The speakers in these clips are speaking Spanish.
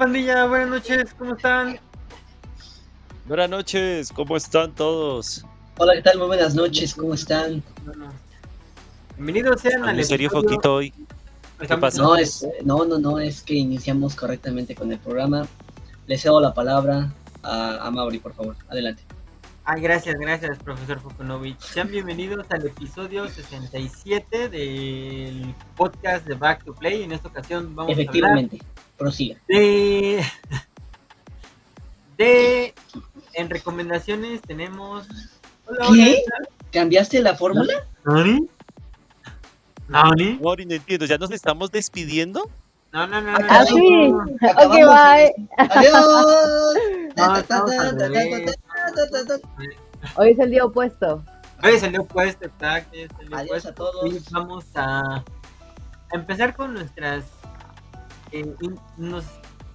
¿Qué pandilla? Buenas noches, ¿cómo están? Buenas noches, ¿cómo están todos? Hola, ¿qué tal? Muy buenas noches, ¿cómo están? Bienvenidos sean al ¿En serio episodio- Foquito hoy? Estamos- pasó? No, es, no, no, no, es que iniciamos correctamente con el programa. Le cedo la palabra a, a Mauri, por favor. Adelante. Ay, gracias, gracias, profesor Fukunovich. Sean bienvenidos al episodio 67 del podcast de Back to Play. En esta ocasión vamos Efectivamente, a hablar de... de... En recomendaciones tenemos... Hola, ¿Qué? hola. ¿Cambiaste la fórmula? ¿Nani? ¿Nani? Mori, no entiendo, ¿ya nos estamos despidiendo? No, no, no, no. Ah, no, sí. no. Ok, bye. ¡Adiós! No. Hoy es el día opuesto. Oye, salió puesto, exacto. ya salió Adiós puesto. a todos. Hoy vamos a empezar con nuestras. Eh, nos,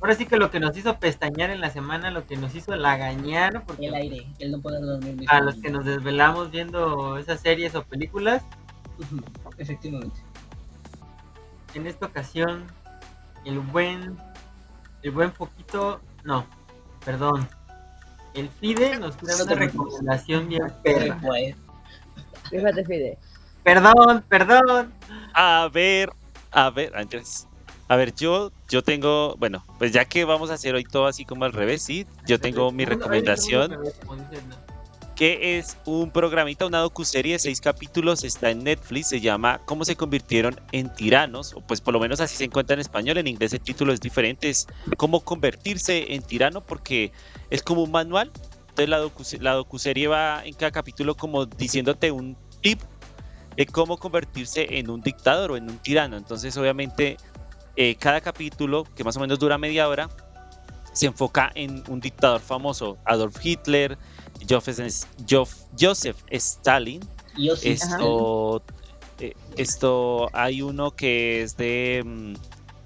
ahora sí que lo que nos hizo pestañear en la semana, lo que nos hizo lagañar, porque El aire, él no puede dormir. a los que nos desvelamos viendo esas series o películas, Efectivamente. en esta ocasión, el buen. El buen Foquito. No, perdón. El Fide nos tira No una recomendación bien perra. Fíjate, Fide. Perdón, perdón. A ver, a ver, Andrés. A ver, yo, yo tengo, bueno, pues ya que vamos a hacer hoy todo así como al revés, sí, yo tengo mi recomendación, que es un programita, una docuserie de seis capítulos, está en Netflix, se llama ¿Cómo se convirtieron en tiranos? O pues por lo menos así se encuentra en español, en inglés el título es diferente, es cómo convertirse en tirano, porque es como un manual, entonces la, docu la docuserie va en cada capítulo como diciéndote un tip de cómo convertirse en un dictador o en un tirano, entonces obviamente eh, cada capítulo, que más o menos dura media hora, se enfoca en un dictador famoso, Adolf Hitler, Joseph, Stalin. Esto, eh, esto hay uno que es de, mm,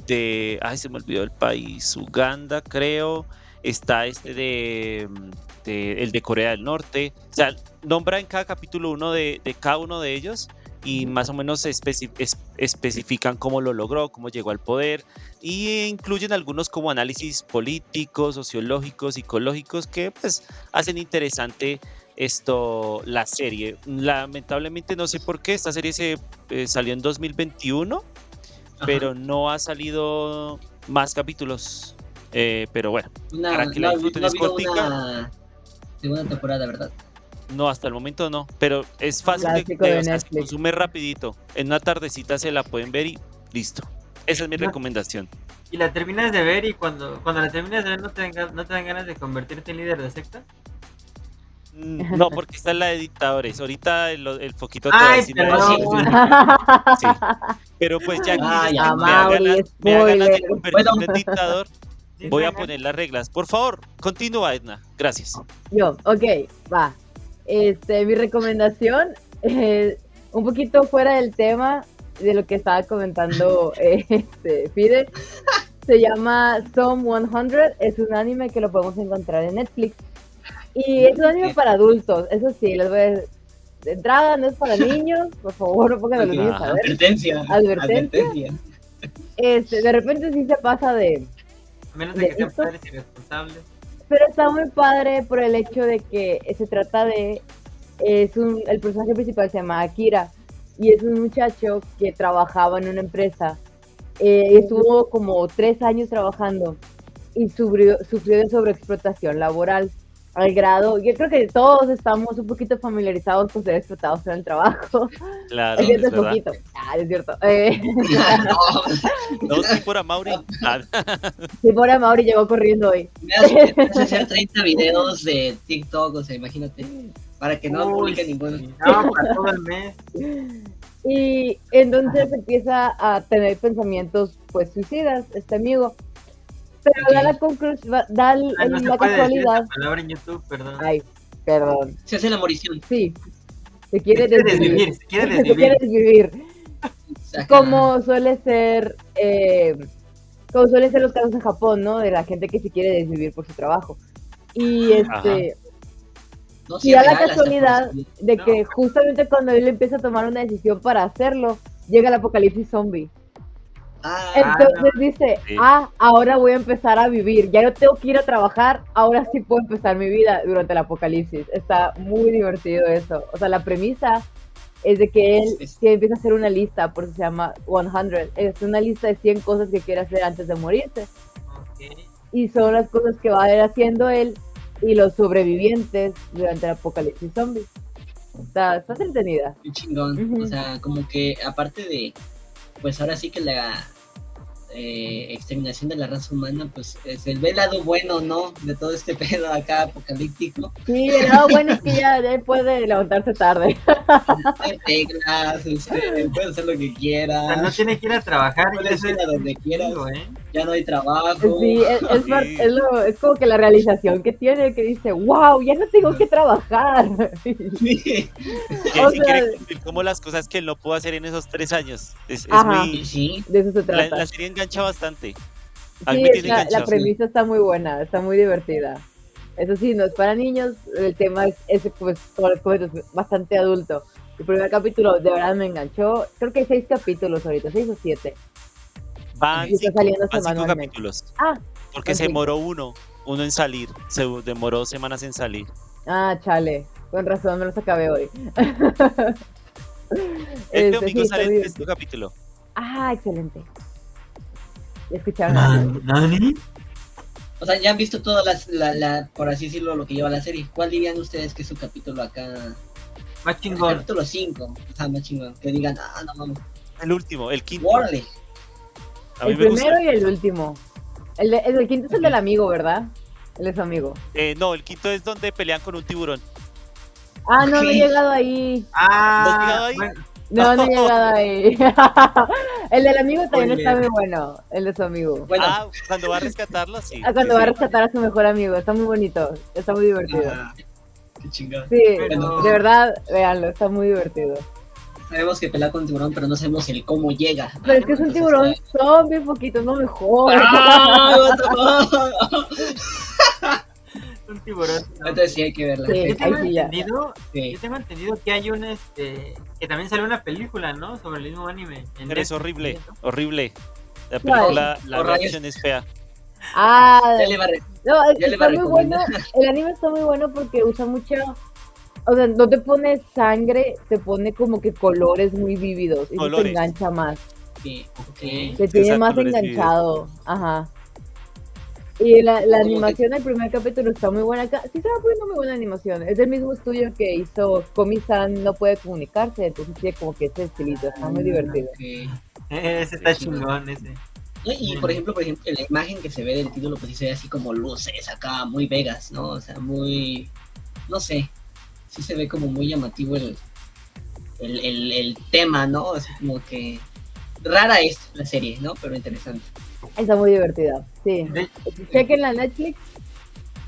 de, ay, se me olvidó el país, Uganda, creo. Está este de, mm, de- el de Corea del Norte. O sea, nombra en cada capítulo uno de, de cada uno de ellos y más o menos especi- es- especifican cómo lo logró, cómo llegó al poder y incluyen algunos como análisis políticos, sociológicos, psicológicos que pues hacen interesante esto la serie. Lamentablemente no sé por qué esta serie se eh, salió en 2021, Ajá. pero no ha salido más capítulos. Eh, pero bueno, para que no la ha- disfruten, no ha es habido cortica. una segunda temporada, ¿verdad? No hasta el momento no, pero es fácil de, de- de o sea, se consume rapidito. En una tardecita se la pueden ver y listo. Esa es mi No. recomendación. Y la terminas de ver y cuando, cuando la terminas de ver no te, dan, no te dan ganas de convertirte en líder de secta. Mm, No, porque esta es la de dictadores. Ahorita el, el foquito te va a decir Sí. Pero pues ya que dices ya, me da ganas, me da ganas de convertirme en dictador, voy a poner las reglas. Por favor, continúa, Edna. Gracias. Yo, ok, va. Este, mi recomendación, eh, un poquito fuera del tema de lo que estaba comentando eh, este, Fide, se llama Some 100, es un anime que lo podemos encontrar en Netflix. Y es un anime para adultos, eso sí, les voy a decir, de entrada no es para niños, por favor, no pongan a los niños a ver. Advertencia. Advertencia. Este, de repente sí se pasa de, A menos de que sean padres irresponsables. Pero está muy padre por el hecho de que se trata de. Es un, el personaje principal se llama Akira y es un muchacho que trabajaba en una empresa. Eh, estuvo como tres años trabajando y sufrió, sufrió de sobreexplotación laboral. Al grado, yo creo que todos estamos un poquito familiarizados con ser explotados en el trabajo. Claro, Es cierto, es poquito. Ah, es cierto. Eh, No, sí, por Amaury. Ah, sí, por Mauri llegó corriendo hoy. Me hace, me hace hacer 30 videos de TikTok, o sea, imagínate. Para que no Uy, publique ninguno. No, para todo el mes. Y entonces empieza a tener pensamientos pues suicidas, este amigo. Pero da la conclusión, da el- Ah, no la casualidad. palabra en YouTube, perdón. Ay, perdón. Se hace la morición. Sí. Se Se quiere desvivir. desvivir, se quiere Se quiere desvivir. Como suele ser, eh, como suelen ser los casos en Japón, ¿no? De la gente que se quiere desvivir por su trabajo. Y este, No, y da la casualidad de No. que justamente cuando él empieza a tomar una decisión para hacerlo, llega el apocalipsis zombie. Ah, Entonces dice, Sí. ah, ahora voy a empezar a vivir. Ya no tengo que ir a trabajar, ahora sí puedo empezar mi vida durante el apocalipsis. Está muy divertido eso. O sea, la premisa es de que él Sí, sí. que empieza a hacer una lista, por eso se llama 100. Es una lista de 100 cosas que quiere hacer antes de morirse. Y son las cosas que va a ir haciendo él y los sobrevivientes durante el apocalipsis zombie. Está, está entretenida. qué chingón. O sea, como que aparte de, pues ahora sí que la eh, exterminación de la raza humana, pues eh, se ve el lado bueno, ¿no? De todo este pedo acá apocalíptico. Sí, el lado bueno es que ya, ya puede levantarse tarde. Reglas, este, puede hacer lo que O quiera. sea, no tiene que ir a trabajar. eso ir es a donde quieras. ¿eh? Ya no hay trabajo. Sí, es, es, Sí. es lo- es como que la realización que tiene, que dice, wow, ya no tengo que trabajar. Sí, O sea- quiere como las cosas que él no pudo hacer en esos tres años. Es, es Ajá. muy. sí. De eso se La, trata. la serie engancha bastante. A Sí, me la, la premisa está muy buena, está muy divertida. Eso sí, no es para niños, el tema es, es, pues, como les comento, es bastante adulto. El primer capítulo de verdad me enganchó. Creo que hay seis capítulos ahorita, seis o siete. Van cinco, van cinco capítulos. Ah, Porque se demoró uno. Uno en salir. Se demoró semanas en salir. Ah, chale. Con razón, me los acabé hoy. Este Este, domingo sí, sale el sexto capítulo. Ah, excelente. ¿Ya escucharon? ¿Nani? O sea, ya han visto todas las, la, la, por así decirlo, lo que lleva la serie. ¿Cuál dirían ustedes que es su capítulo acá? Más El chingón. capítulo 5. O sea, más chingón. Que digan, ah, no mames. El último, el quinto. Warley. A mí El me gusta. primero y el último. El, de- el del quinto es el del amigo, ¿verdad? Él es su amigo. Eh, no, el quinto es donde pelean con un tiburón. Ah, no, no he llegado ahí. ¿No has Ah, llegado ahí? No, no he llegado ahí. el del amigo también está muy bueno. El de su amigo. Bueno, Ah, cuando va a rescatarlo, sí. Ah, cuando sí, va a rescatar a su mejor amigo. Está muy bonito. Está muy divertido. ah, qué chingón. Sí, Pero- de verdad, véanlo. Está muy divertido. Sabemos que pelea con tiburón, pero no sabemos el cómo llega. Pero es que es un tiburón eh, zombie, poquito, no mejor. ¡Ah, what the fuck! un tiburón. Entonces sí hay que verla. Sí. Yo tengo entendido, Sí. yo tengo entendido que hay un este que también salió una película, ¿no? Sobre el mismo anime. en Pero es horrible, ¿no? horrible. La película, la reacción es fea. Ah, Ya le va a No, es- Ya le va a está muy bueno. El anime está muy bueno porque usa mucho. O sea, no te pone sangre, te pone como que colores muy vívidos. Y te engancha más. Sí, ok. Te tiene Exacto, más enganchado. Ajá. Y la, animación del primer capítulo está muy buena. Acá sí se va poniendo muy buena animación. Es del mismo estudio que hizo Komi-san No Puede Comunicarse. Entonces tiene como que ese estilito. Está muy divertido. Ok. Ese está chingón. ese. No, Y por ejemplo, por ejemplo, la imagen que se ve del título, pues sí se ve así como luces acá, muy vegas, ¿no? O sea, muy. No sé. Sí se ve como muy llamativo el, el, el, el tema, ¿no? Así como que. Rara es la serie, ¿no? Pero interesante. Está muy divertida. Sí. De- Chequen la Netflix.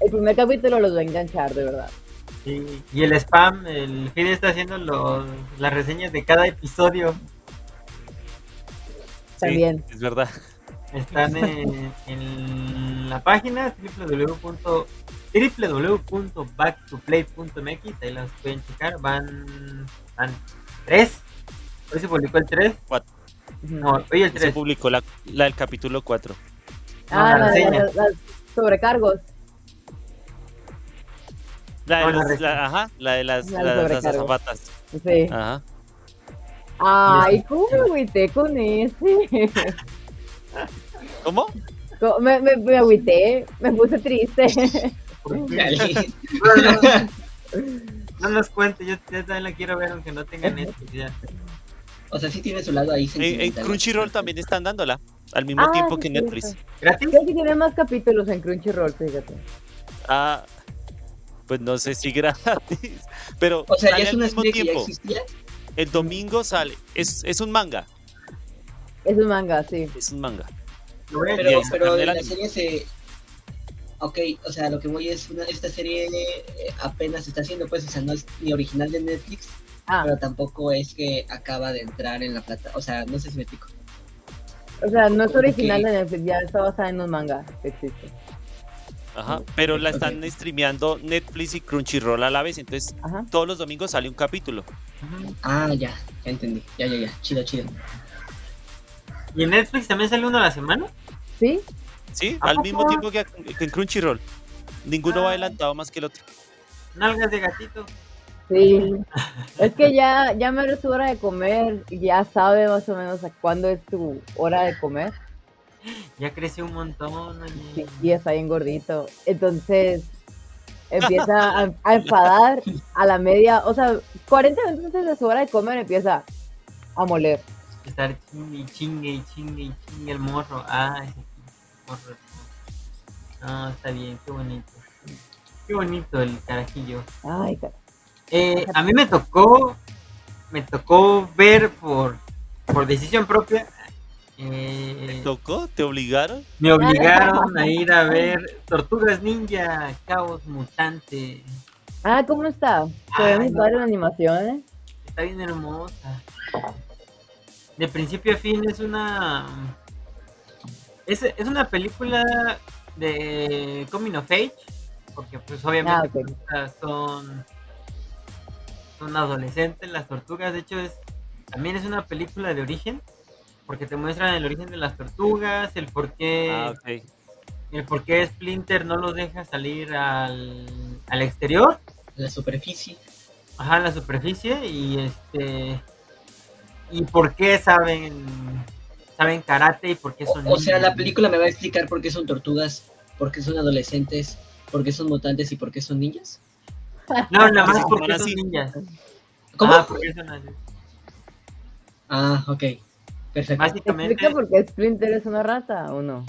El primer capítulo los va a enganchar, de verdad. y, y el spam, el Fide está haciendo los, las reseñas de cada episodio. Sí, También. es verdad. Están en, en la página www. www.backtоplay.mx ahí las pueden checar van, van tres hoy se publicó el 3 Ujú. no hoy el Se 3 publicó la, la del capítulo 4. Ah, la la- la- las sobrecargos. La de No, la los- la- ajá, la de las, La de las, azafatas. Sí. Ajá. Ay, ¿cómo me agüité con ese? ¿Cómo? Me, me, me agüité, me puse triste. No, nos cuente yo, yo también la quiero ver aunque no tenga Netflix ya O sea, sí tiene su lado ahí En, en. Crunchyroll también están dándola. Al mismo Ah, tiempo sí, que Netflix. gratis Creo que tiene más capítulos en Crunchyroll, fíjate. Ah, pues no sé si gratis. Pero O sea, sale ya es al mismo serie que ya tiempo. existía. El domingo sale. Es, es un manga. Es un manga, sí. Es un manga. Pero, pero la serie se. Ok, o sea, lo que voy es. Una, esta serie eh, apenas se está haciendo, pues, o sea, no es ni original de Netflix, Ah, pero tampoco es que acaba de entrar en la plata. O sea, no sé si me explico. o sea, no es original de Netflix, ya está basada en un manga que existe. Ajá. Pero la están streameando Netflix y Crunchyroll a la vez. Entonces, Ajá. todos los domingos sale un capítulo. Ah, ya, ya entendí. Ya, ya, ya. Chido, chido. ¿Y en Netflix también sale uno a la semana? Sí. Sí, al mismo tiempo que, en Crunchyroll. Ninguno va ah. adelantado más que el otro. Nalgas de gatito. Sí. es que ya, ya me es hora de comer. Ya sabe más o menos a cuándo es tu hora de comer. Ya creció un montón. Sí, y está bien gordito. Entonces empieza a, enfadar a la media. O sea, 40 minutos antes de su hora de comer empieza a moler. Estar chingue y chingue y chingue y chingue el morro. Ah, morro. No, está bien, qué bonito. Qué bonito el carajillo. Ay, car eh, a mí me tocó, me tocó ver por, por decisión propia. Eh, ¿Te tocó? ¿Te obligaron? Me obligaron a ir a ver Tortugas Ninja, Caos Mutante. Ah, ¿cómo está? ¿Se ve muy padre la animación, eh? Está bien hermosa. De principio a fin es una... Es, es una película de Coming of Age, porque pues obviamente ah, son son adolescentes, las tortugas, de hecho es también es una película de origen, porque te muestran el origen de las tortugas, el por qué ah, el por qué Splinter no los deja salir al, al exterior, la superficie. Ajá, la superficie y este y por qué saben saben karate y por qué son O, o sea, la película me va a explicar por qué son tortugas, por qué son adolescentes, por qué son mutantes y por qué son niñas. No, nada más porque son ninjas. ¿Cómo? Ah, porque son. Ah, ok. Perfecto. Básicamente. ¿Explica por qué Splinter es una rata o no?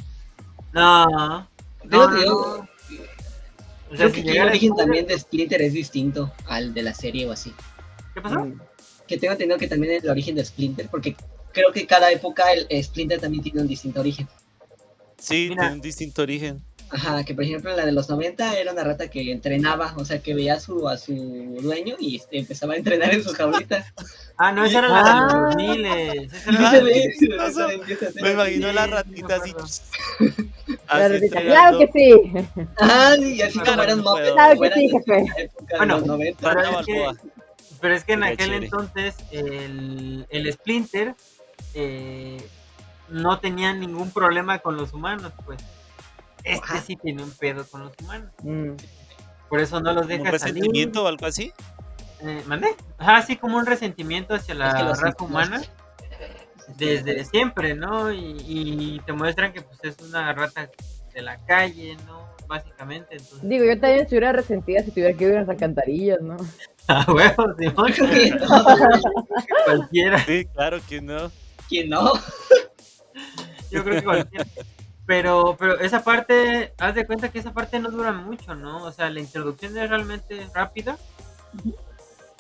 No. No, no, no. O sea, Creo que el origen también de Splinter es distinto al de la serie o así. ¿Qué pasó? Mm. Que tengo entendido que también es el origen de Splinter, porque creo que cada época el Splinter también tiene un distinto origen. Sí, tiene un distinto origen. Ajá, que por ejemplo la de los 90 era una rata que entrenaba, o sea, que veía a su, a su dueño y este, empezaba a entrenar en sus jaulitas. ah, no, esa era la de los 2000. Me imagino la ratita así. claro que sí. Ah, y así como eran móviles. Claro que sí, jefe. Bueno, pero es, que, pero es que en aquel entonces el, el Splinter eh, no tenía ningún problema con los humanos, pues. Este sí tiene un pedo con los humanos. Mm. Por eso no los deja ¿Un resentimiento o algo así? Eh, ¿Mandé? Ajá, sí, como un resentimiento hacia la raza humana desde siempre, ¿no? Y, te muestran que pues es una rata de la calle, ¿no? Básicamente. Entonces... Digo, yo también estuviera resentida si tuviera que ir a las alcantarillas, ¿no? Ah, huevos, Simón. cualquiera. Sí, claro que no. ¿Quién no? Yo creo que cualquiera. Pero, pero esa parte, haz de cuenta que esa parte no dura mucho, ¿no? O sea, la introducción es realmente rápida.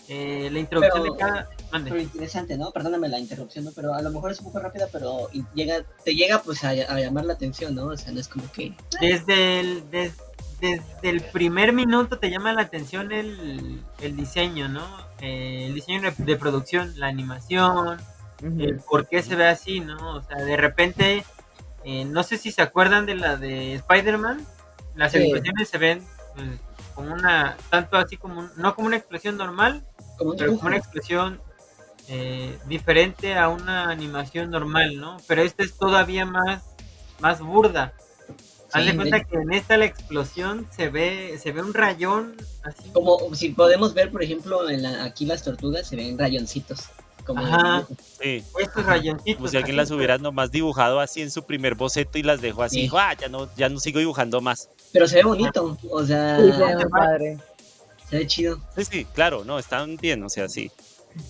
Eh, la introducción de cada. Pero interesante, ¿no? Perdóname la interrupción, ¿no? Pero a lo mejor es un poco rápida, pero llega, te llega pues a, llamar la atención, ¿no? O sea, no es como que. Desde el, desde el primer minuto te llama la atención el, el diseño, ¿no? Eh, el diseño de, producción, la animación, el por qué se ve así, ¿no? O sea, de repente eh, no sé si se acuerdan de la de Spider-Man. Las explosiones se ven pues, como una, tanto así como, no como una explosión normal, pero como una explosión eh, diferente a una animación normal, ¿no? Pero esta es todavía más, más burda. Haz de cuenta que en esta la explosión se ve, se ve un rayón así. Como si podemos ver, por ejemplo, en aquí las tortugas se ven rayoncitos. Ajá. Sí. Estos rayoncitos. Como si alguien las hubiera nomás dibujado así en su primer boceto y las dejó así. Ah, ya no, ya no sigo dibujando más. Pero se ve bonito, o sea. Sí, se ve padre. Se ve chido. Sí, sí, claro, no, están bien, o sea, sí.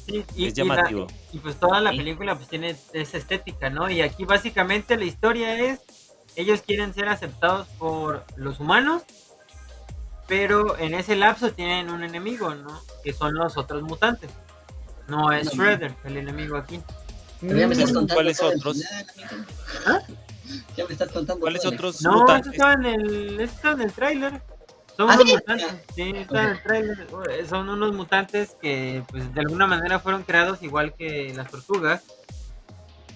y, es llamativo. Y, pues toda la película pues tiene esa estética, ¿no? Y aquí básicamente la historia es, ellos quieren ser aceptados por los humanos, pero en ese lapso tienen un enemigo, ¿no? Que son los otros mutantes. No, es Shredder, el enemigo aquí. ya me estás mm. contando ¿Cuáles otros? ¿Ah? Ya me estás contando. ¿Cuáles otros no? No, estaba en el, estaba en el tráiler. Son ah, unos mutantes, sí, está en el trailer. Son unos mutantes que, pues, de alguna manera fueron creados igual que las tortugas.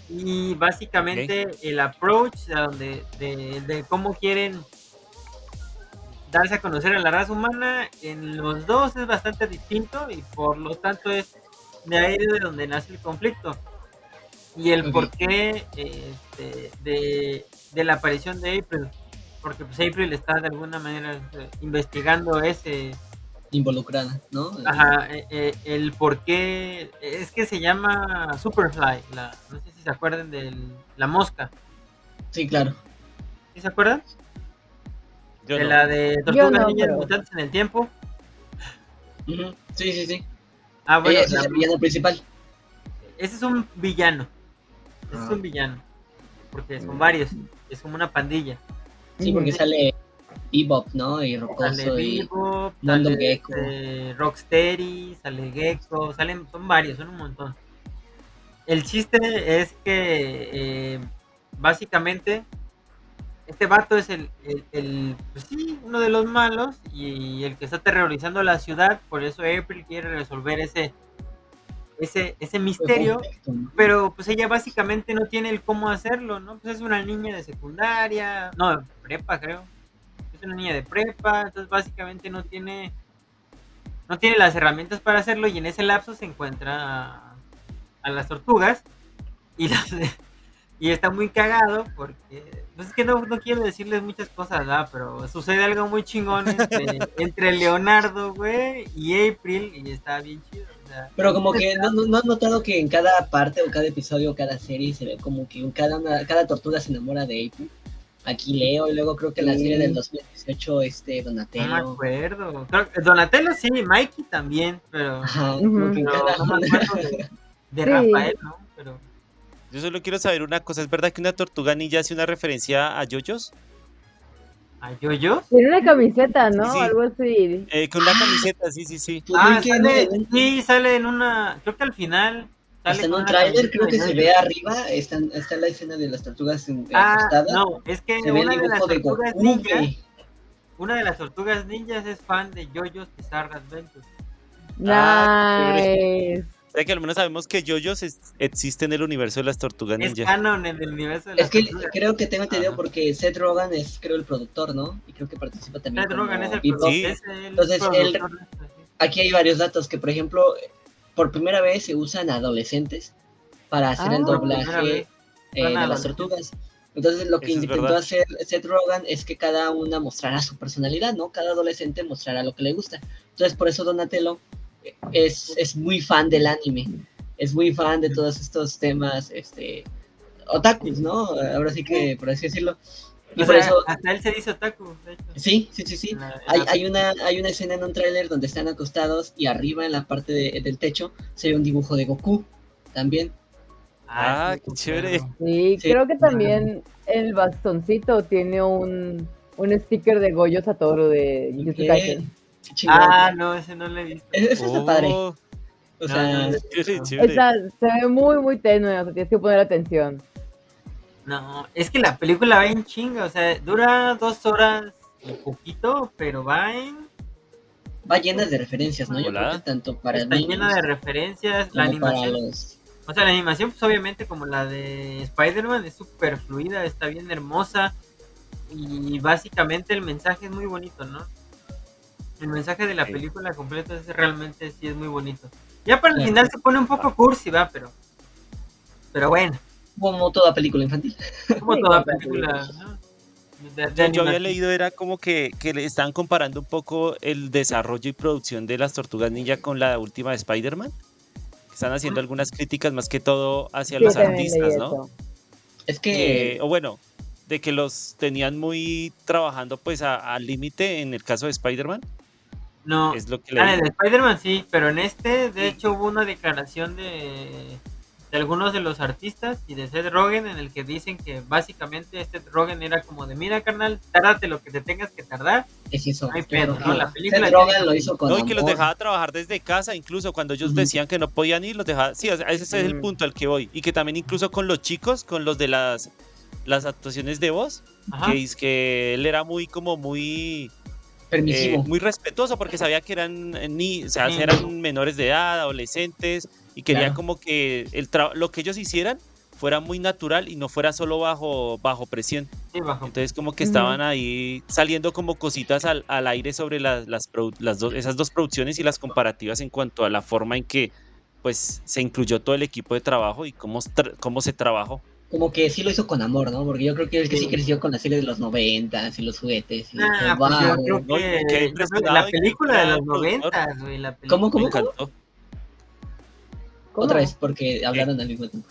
Y básicamente el approach de, de, de cómo quieren darse a conocer a la raza humana en los dos es bastante distinto y por lo tanto es de ahí de donde nace el conflicto. y el porqué este, de, de, la aparición de April, porque pues April está de alguna manera eh, investigando ese... Involucrada, ¿no? Ajá, eh, eh, el por qué, es que se llama Superfly, la, no sé si se acuerdan de la mosca. Sí, claro. ¿Sí se acuerdan? de la de Tortugas Niñas Mutantes en el Tiempo. Sí, sí, sí. Ah, bueno. es el villano principal. Ese es un villano. Ese es un ah. villano. Porque son varios. Es como una pandilla. Sí, porque sale Bebop, ¿no? Y Rocoso sale y Bebop, sale Gecko. Este, Rocksteady, sale Gecko, salen, son varios, son un montón. El chiste es que eh, básicamente este vato es el, el, pues sí, uno de los malos y el que está terrorizando la ciudad, por eso April quiere resolver ese ese ese misterio, pero pues ella básicamente no tiene el cómo hacerlo, ¿no? Pues es una niña de secundaria, no, prepa creo. Es una niña de prepa, entonces básicamente no tiene no tiene las herramientas para hacerlo y en ese lapso se encuentra a, a las tortugas y las y está muy cagado porque pues es que no, no quiero decirles muchas cosas, ¿verdad? Pero sucede algo muy chingón entre, Leonardo, güey, y April, y está bien chido. pero como que no, no, has notado que en cada parte o cada episodio o cada serie se ve como que cada, cada tortuga se enamora de April. Aquí Leo y luego creo que en la serie del 2018 este Donatello. No me acuerdo. Donatello sí, Mikey también, pero Ajá, como que cada... no de, Rafael, ¿no? Pero yo solo quiero saber una cosa, ¿es verdad que una tortuga ninja hace una referencia a yoyos? ¿A yoyos? Tiene una camiseta, ¿no? Algo así. Eh, con una camiseta, sí, sí, sí. Ah, sale, sí, sale en una, creo que al final. Sale en un tráiler, creo que se ve arriba, está, está la escena de las tortugas en, ah, No, es que una de las tortugas ninjas, una de las tortugas ninjas es fan de Yoyos Bizarre Adventures. Nice que al menos sabemos que Yoyos existe en el universo de las tortugas ninja. Es canon en el universo de las Es que creo que tengo entendido porque Seth Rogen es, creo, el productor, ¿no? Y creo que participa también. Seth Rogen es el productor. Sí. Entonces, él, aquí hay varios datos que, por ejemplo, por primera vez se usan adolescentes para hacer el ah, doblaje eh, de las tortugas. Entonces lo que intentó hacer Seth Rogen es que cada una mostrara su personalidad, ¿no? Cada adolescente mostrara lo que le gusta. Entonces por eso Donatello es, es muy fan del anime, es muy fan de todos estos temas, este, otakus, ¿no? Ahora sí que, por así decirlo. Y por eso, hasta él se dice otaku, Sí, sí, sí, sí. hay, hay, una, hay una escena en un tráiler donde están acostados y arriba en la parte del techo se ve un dibujo de Goku también. Ah, ah qué chévere. Sí, creo que también el bastoncito tiene un, un sticker de Goyo Satoru de Jujutsu Ah, no, ese no lo he visto. Ese está padre. Oh. O sea, se ve muy, muy tenue, o sea, tienes que poner atención. No, es que la película va en chinga, o sea, dura dos horas y poquito, pero va en... Va llena de referencias, ¿no? Yo creo que tanto para Está llena de referencias, la animación... O sea, la animación, pues obviamente como la de Spider-Man, es súper fluida, está bien hermosa, y básicamente el mensaje es muy bonito, ¿no? El mensaje de la película completa es realmente sí es muy bonito. Ya para el final se pone un poco cursi, va, pero pero bueno. Como toda película infantil. Como toda película, yo, había leído era como que, que le estaban comparando un poco el desarrollo y producción de las tortugas ninja con la última de Spider-Man. Están haciendo algunas críticas más que todo hacia los artistas, ¿no? Es que... o bueno, de que los tenían muy trabajando pues al límite en el caso de Spider-Man no, es lo que ah, en Spider-Man sí, pero en este, de hecho, hubo una declaración de, de, algunos de los artistas y de Seth Rogen en el que dicen que básicamente Seth Rogen era como de, mira, carnal, tárdate lo que te tengas que tardar. Es eso. hay pedo, ¿no? La película Seth Rogen lo hizo con No, y que los dejaba trabajar desde casa, incluso cuando ellos decían que no podían ir, los dejaba... Sí, ese es el punto al que voy. Y que también incluso con los chicos, con los de las, las actuaciones de voz, que es que él era muy como muy Permisivo. Eh, muy respetuoso porque sabía que eran, eh, ni, o sea, eran menores de edad, adolescentes, y quería como que el lo que ellos hicieran fuera muy natural y no fuera solo bajo, bajo presión. Entonces como que estaban ahí saliendo como cositas al, aire sobre las, las, las dos, esas dos producciones y las comparativas en cuanto a la forma en que pues se incluyó todo el equipo de trabajo y cómo, cómo se trabajó. Como que sí lo hizo con amor, ¿no? Porque yo creo que es que sí, creció con la serie de los noventas y los juguetes. Y ah, pues yo creo que, la película de los noventas, güey. ¿Cómo, cómo, cómo? Otra vez, porque hablaron al mismo tiempo.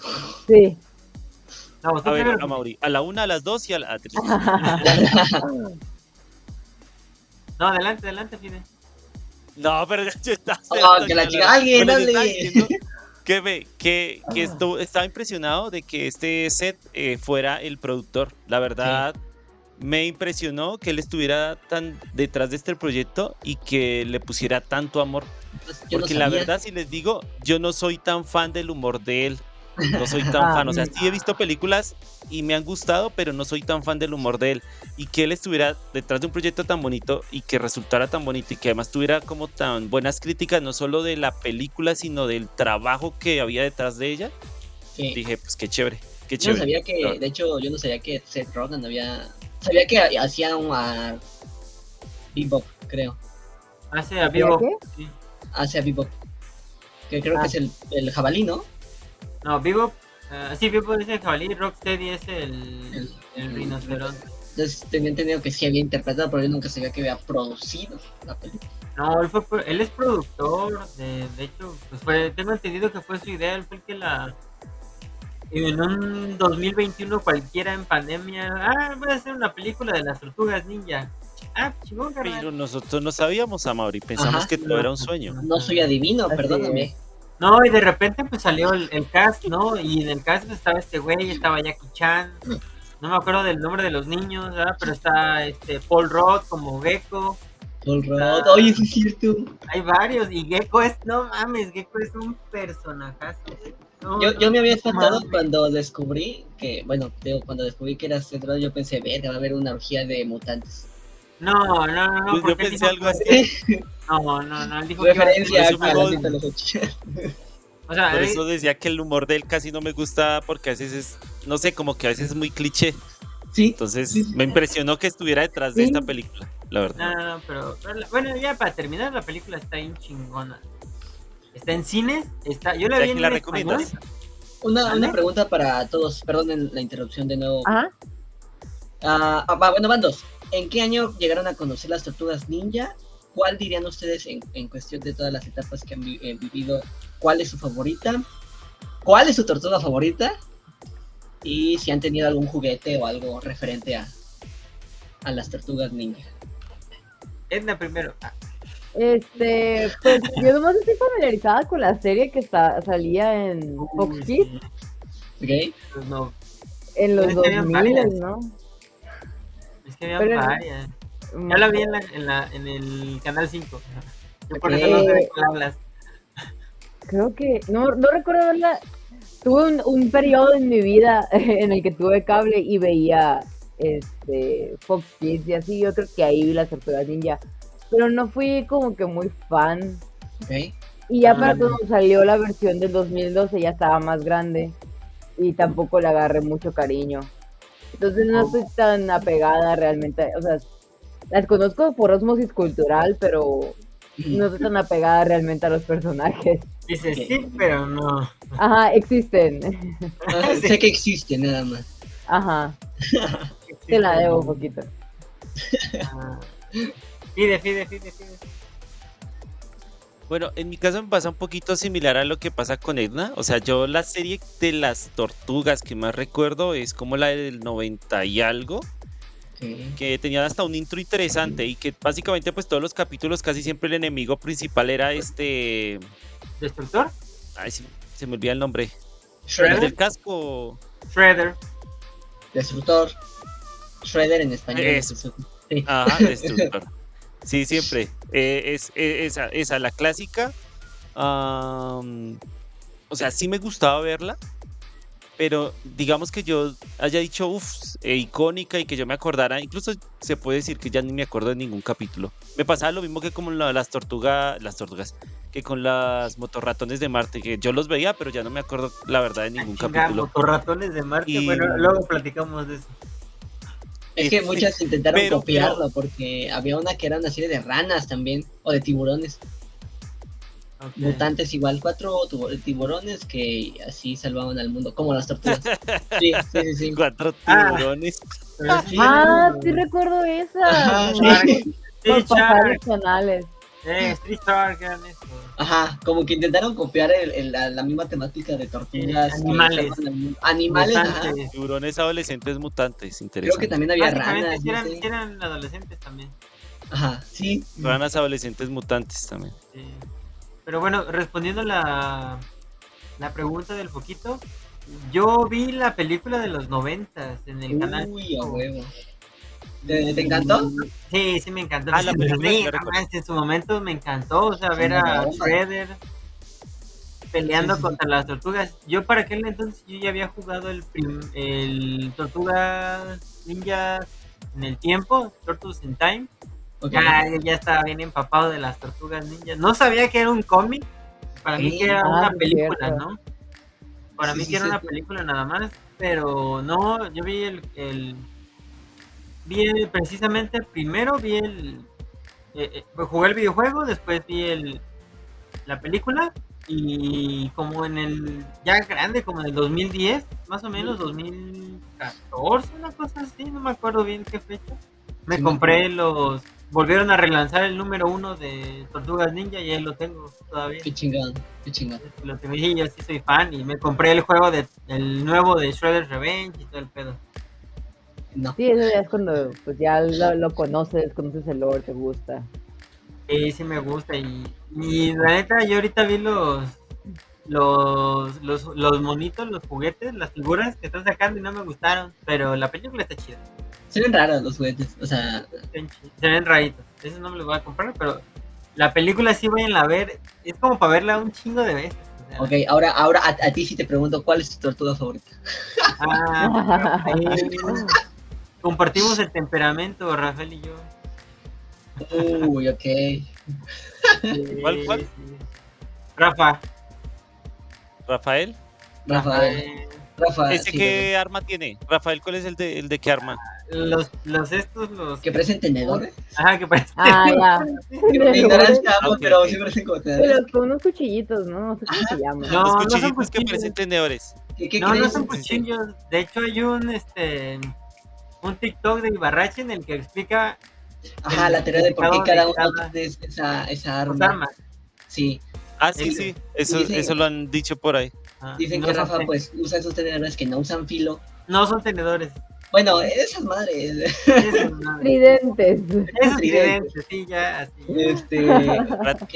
Sí. a ver, a Mauri, a la una, a las dos y a la tres. no, adelante, adelante, Fide. No, pero ya está. Oh, que la chica, alguien, dale. Que, me, que, que estuvo, estaba impresionado de que este set eh, fuera el productor. La verdad, me impresionó que él estuviera tan detrás de este proyecto y que le pusiera tanto amor. Pues, Porque la verdad, si les digo, yo no soy tan fan del humor de él. No soy tan fan. O sea, sí he visto películas y me han gustado, pero no soy tan fan del humor de él. Y que él estuviera detrás de un proyecto tan bonito y que resultara tan bonito y que además tuviera como tan buenas críticas, no solo de la película, sino del trabajo que había detrás de ella. Dije, pues qué chévere. Qué chévere. Yo no sabía que, de hecho, yo no sabía que Seth Rogen había. Sabía que hacía un a Bebop, creo. Hace a Bebop. Hace a Bebop. Que creo que ah. es el, el jabalí, ¿no? No, Vivo. Uh, sí, Vivo es el jabalí, Rocksteady es el, el, rinoceronte. Entonces tenía entendido que sí había interpretado, pero yo nunca sabía que había producido la película. No, él, fue, él es productor, de, de hecho, pues fue, tengo entendido que fue su idea, él fue el que la... En un 2021 cualquiera en pandemia, ah, voy a hacer una película de las tortugas ninja. Ah, chingón, Pero nosotros no sabíamos, Amaury, pensamos que todo era un sueño. No soy adivino, perdóname. No, y de repente pues salió el, cast, ¿no? Y en el cast estaba este güey, estaba Jackie Chan, no me acuerdo del nombre de los niños, ¿verdad? Pero está este Paul Roth como Gecko. Paul Roth, oye, sí es cierto. Hay varios, y Gecko es, no mames, Gecko es un personajazo. yo, yo me había espantado cuando descubrí que, bueno, cuando descubrí que era centrado, yo pensé, ver, va a haber una orgía de mutantes. No, no, no, no. Pues yo pensé algo así. No, no, no. Él dijo Referencia que... a los O sea, Por eso decía que el humor de él casi no me gusta porque a veces es, no sé, como que a veces es muy cliché. Sí. Entonces me impresionó que estuviera detrás de esta película, la verdad. No, no, pero, bueno, ya para terminar la película está bien chingona. Está en cines, está, yo la vi en la recomiendas? Una, una pregunta para todos, perdonen la interrupción de nuevo. Ajá. Ah, ah bueno, van dos. ¿En qué año llegaron a conocer las tortugas ninja? ¿Cuál dirían ustedes en, cuestión de todas las etapas que han eh, vivido? ¿Cuál es su favorita? ¿Cuál es su tortuga favorita? Y si han tenido algún juguete o algo referente a, a las tortugas ninja. Edna primero. Este, pues yo nomás estoy familiarizada con la serie que salía en Fox Kids. ¿Ok? Pues no. En los 2000, ¿no? Es que había varias. Ya la vi en, la, en, la, en el canal 5. Yo por eso no sé de hablas. Creo que. No, no recuerdo verla. Tuve un, un periodo en mi vida en el que tuve cable y veía este Fox Kids y así. Yo creo que ahí vi las tortugas ninja. Pero no fui como que muy fan. Okay. Y ya para ah. cuando salió la versión del 2012 ya estaba más grande. Y tampoco le agarré mucho cariño. Entonces no estoy tan apegada realmente, o sea, las conozco por osmosis cultural, pero no estoy tan apegada realmente a los personajes. Dices sí, pero no. Ajá, existen. Ah, sé que existen, nada más. Ajá. Te la debo un poquito. Ah. Fide, fide, fide, fide. Bueno, en mi caso me pasa un poquito similar a lo que pasa con Edna. O sea, yo la serie de las tortugas que más recuerdo es como la del 90 y algo. Que tenía hasta un intro interesante y que básicamente pues todos los capítulos casi siempre el enemigo principal era este... ¿Destructor? Ay, sí, se me olvida el nombre. ¿Shredder? del casco. Shredder. Destructor. Shredder en español. Ajá, Destructor. Sí, siempre. Eh, es, eh, esa, esa, la clásica. o sea, sí me gustaba verla. Pero digamos que yo haya dicho, uff, eh, icónica y que yo me acordara, incluso se puede decir que ya ni me acuerdo de ningún capítulo. Me pasaba lo mismo que con las tortugas, las tortugas, que con las motorratones de Marte, que yo los veía, pero ya no me acuerdo la verdad de ningún capítulo. Motorratones de Marte, bueno, luego platicamos de eso. Es que muchas intentaron copiarlo porque había una que era una serie de ranas también o de tiburones. Mutantes igual, cuatro tiburones que así salvaban al mundo, como las tortugas. sí, sí, sí, Cuatro ah. tiburones. Ah, sí, recuerdo esa. sí. canales. Eh, Street Shark Ajá, como que intentaron copiar el, la, misma temática de tortugas. animales. Animales, Tiburones adolescentes mutantes, interesante. Creo que también había ranas. eran, eran adolescentes también. Ajá, sí. Ranas adolescentes mutantes también. Sí. Pero bueno, respondiendo la, la pregunta del foquito, yo vi la película de los noventas en el canal. Uy, a huevo. ¿Te, encantó? Sí, sí me encantó. Ah, la película, en su momento me encantó, o sea, ver a Shredder peleando contra las tortugas. Yo para aquel entonces yo ya había jugado el, el Tortuga Ninja en el tiempo, Tortugas in Time. Ya, ya estaba bien empapado de las tortugas ninjas. No sabía que era un cómic. Para mí que era ah, una película, ¿no? Para mí que era una película nada más. Pero no, yo vi el, el vi precisamente primero vi el eh, eh, jugué el videojuego, después vi el la película y como en el ya grande, como en el 2010, más o menos 2014, una cosa así, no me acuerdo bien qué fecha. Me compré los volvieron a relanzar el número uno de Tortugas Ninja y ahí lo tengo todavía. Qué chingón, qué chingón. Lo tengo y yo sí soy fan y me compré el juego de el nuevo de Shredder's Revenge y todo el pedo. No. Sí, eso ya es cuando pues ya lo, conoces, conoces el lore, te gusta. Sí, sí me gusta y, y la neta yo ahorita vi los los, los, los monitos, los juguetes, las figuras que están sacando y no me gustaron, pero la película está chida. Se ven raros los juguetes, o sea... Se ven raritos, eso no me los voy a comprar, pero la película sí voy a ver, es como para verla un chingo de veces. ok, ahora, ahora a, ti sí te pregunto, ¿cuál es tu tortuga favorita? Ah, compartimos el temperamento, Rafael y yo. Uy, ok. ¿Cuál, cuál? Rafa. ¿Rafael? Rafael. Rafael. ¿Ese qué arma tiene? Rafael, ¿cuál es el de, el de qué arma? Los, los estos, los... Que parecen tenedores. Ajá, que parecen Ah, ya. ignorancia pero sí parecen como tenedores. Pero con unos cuchillitos, ¿no? No sé cómo se llama. No, los cuchillitos no son que parecen tenedores. ¿Qué, qué no, no son cuchillos. De hecho, hay un, este, un TikTok de Ibarrache en el que explica... Ajá, la teoría de por qué cada uno tiene esa, esa arma. Sí. Ah, sí, sí, eso, eso lo han dicho por ahí. Ah, dicen que Rafa pues usa esos tenedores que no usan filo. No son tenedores. Bueno, esas madres. Tridentes. Esos tridentes, sí, ya, así. Este,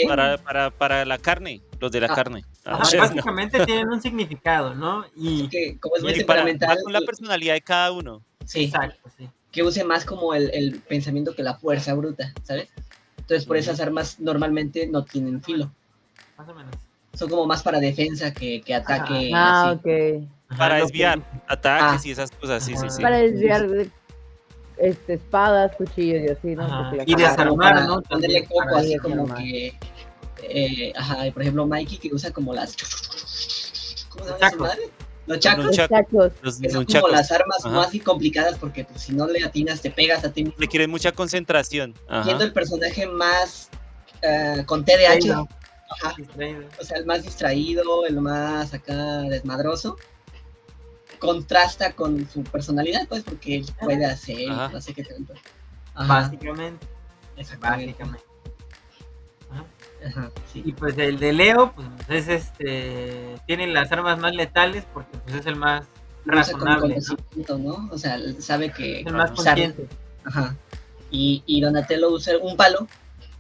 para, para, para, la carne, los de la ah, carne. Ah, básicamente tienen un significado, ¿no? Y, que, como es muy con la personalidad de cada uno. Sí, exacto, sí. Que use más como el, el pensamiento que la fuerza bruta, ¿sabes? Entonces, por esas armas normalmente no tienen filo. Más o menos son como más para defensa que, que ataque. Ah, ok. Para desviar ataques ah. y esas cosas, sí, sí, sí. Para desviar este, espadas, cuchillos y así, ¿no? Y desarmar, ¿no? Ponerle coco así como que. Eh, ajá, y por ejemplo, Mikey que usa como las. ¿Cómo se llama Los chacos. Los chacos. son como las armas más complicadas porque pues, si no le atinas te pegas a ti mismo. Requiere mucha concentración. Siendo el personaje más uh, con TDAH. O sea, el más distraído, el más acá desmadroso, contrasta con su personalidad, pues, porque él puede hacer, no sé qué tanto. Básicamente. Básicamente. Y pues el de Leo, pues es este, tiene las armas más letales porque pues es el más razonable. ¿no? O sea, sabe que... el más consciente. Ajá. Y, y Donatello usa un palo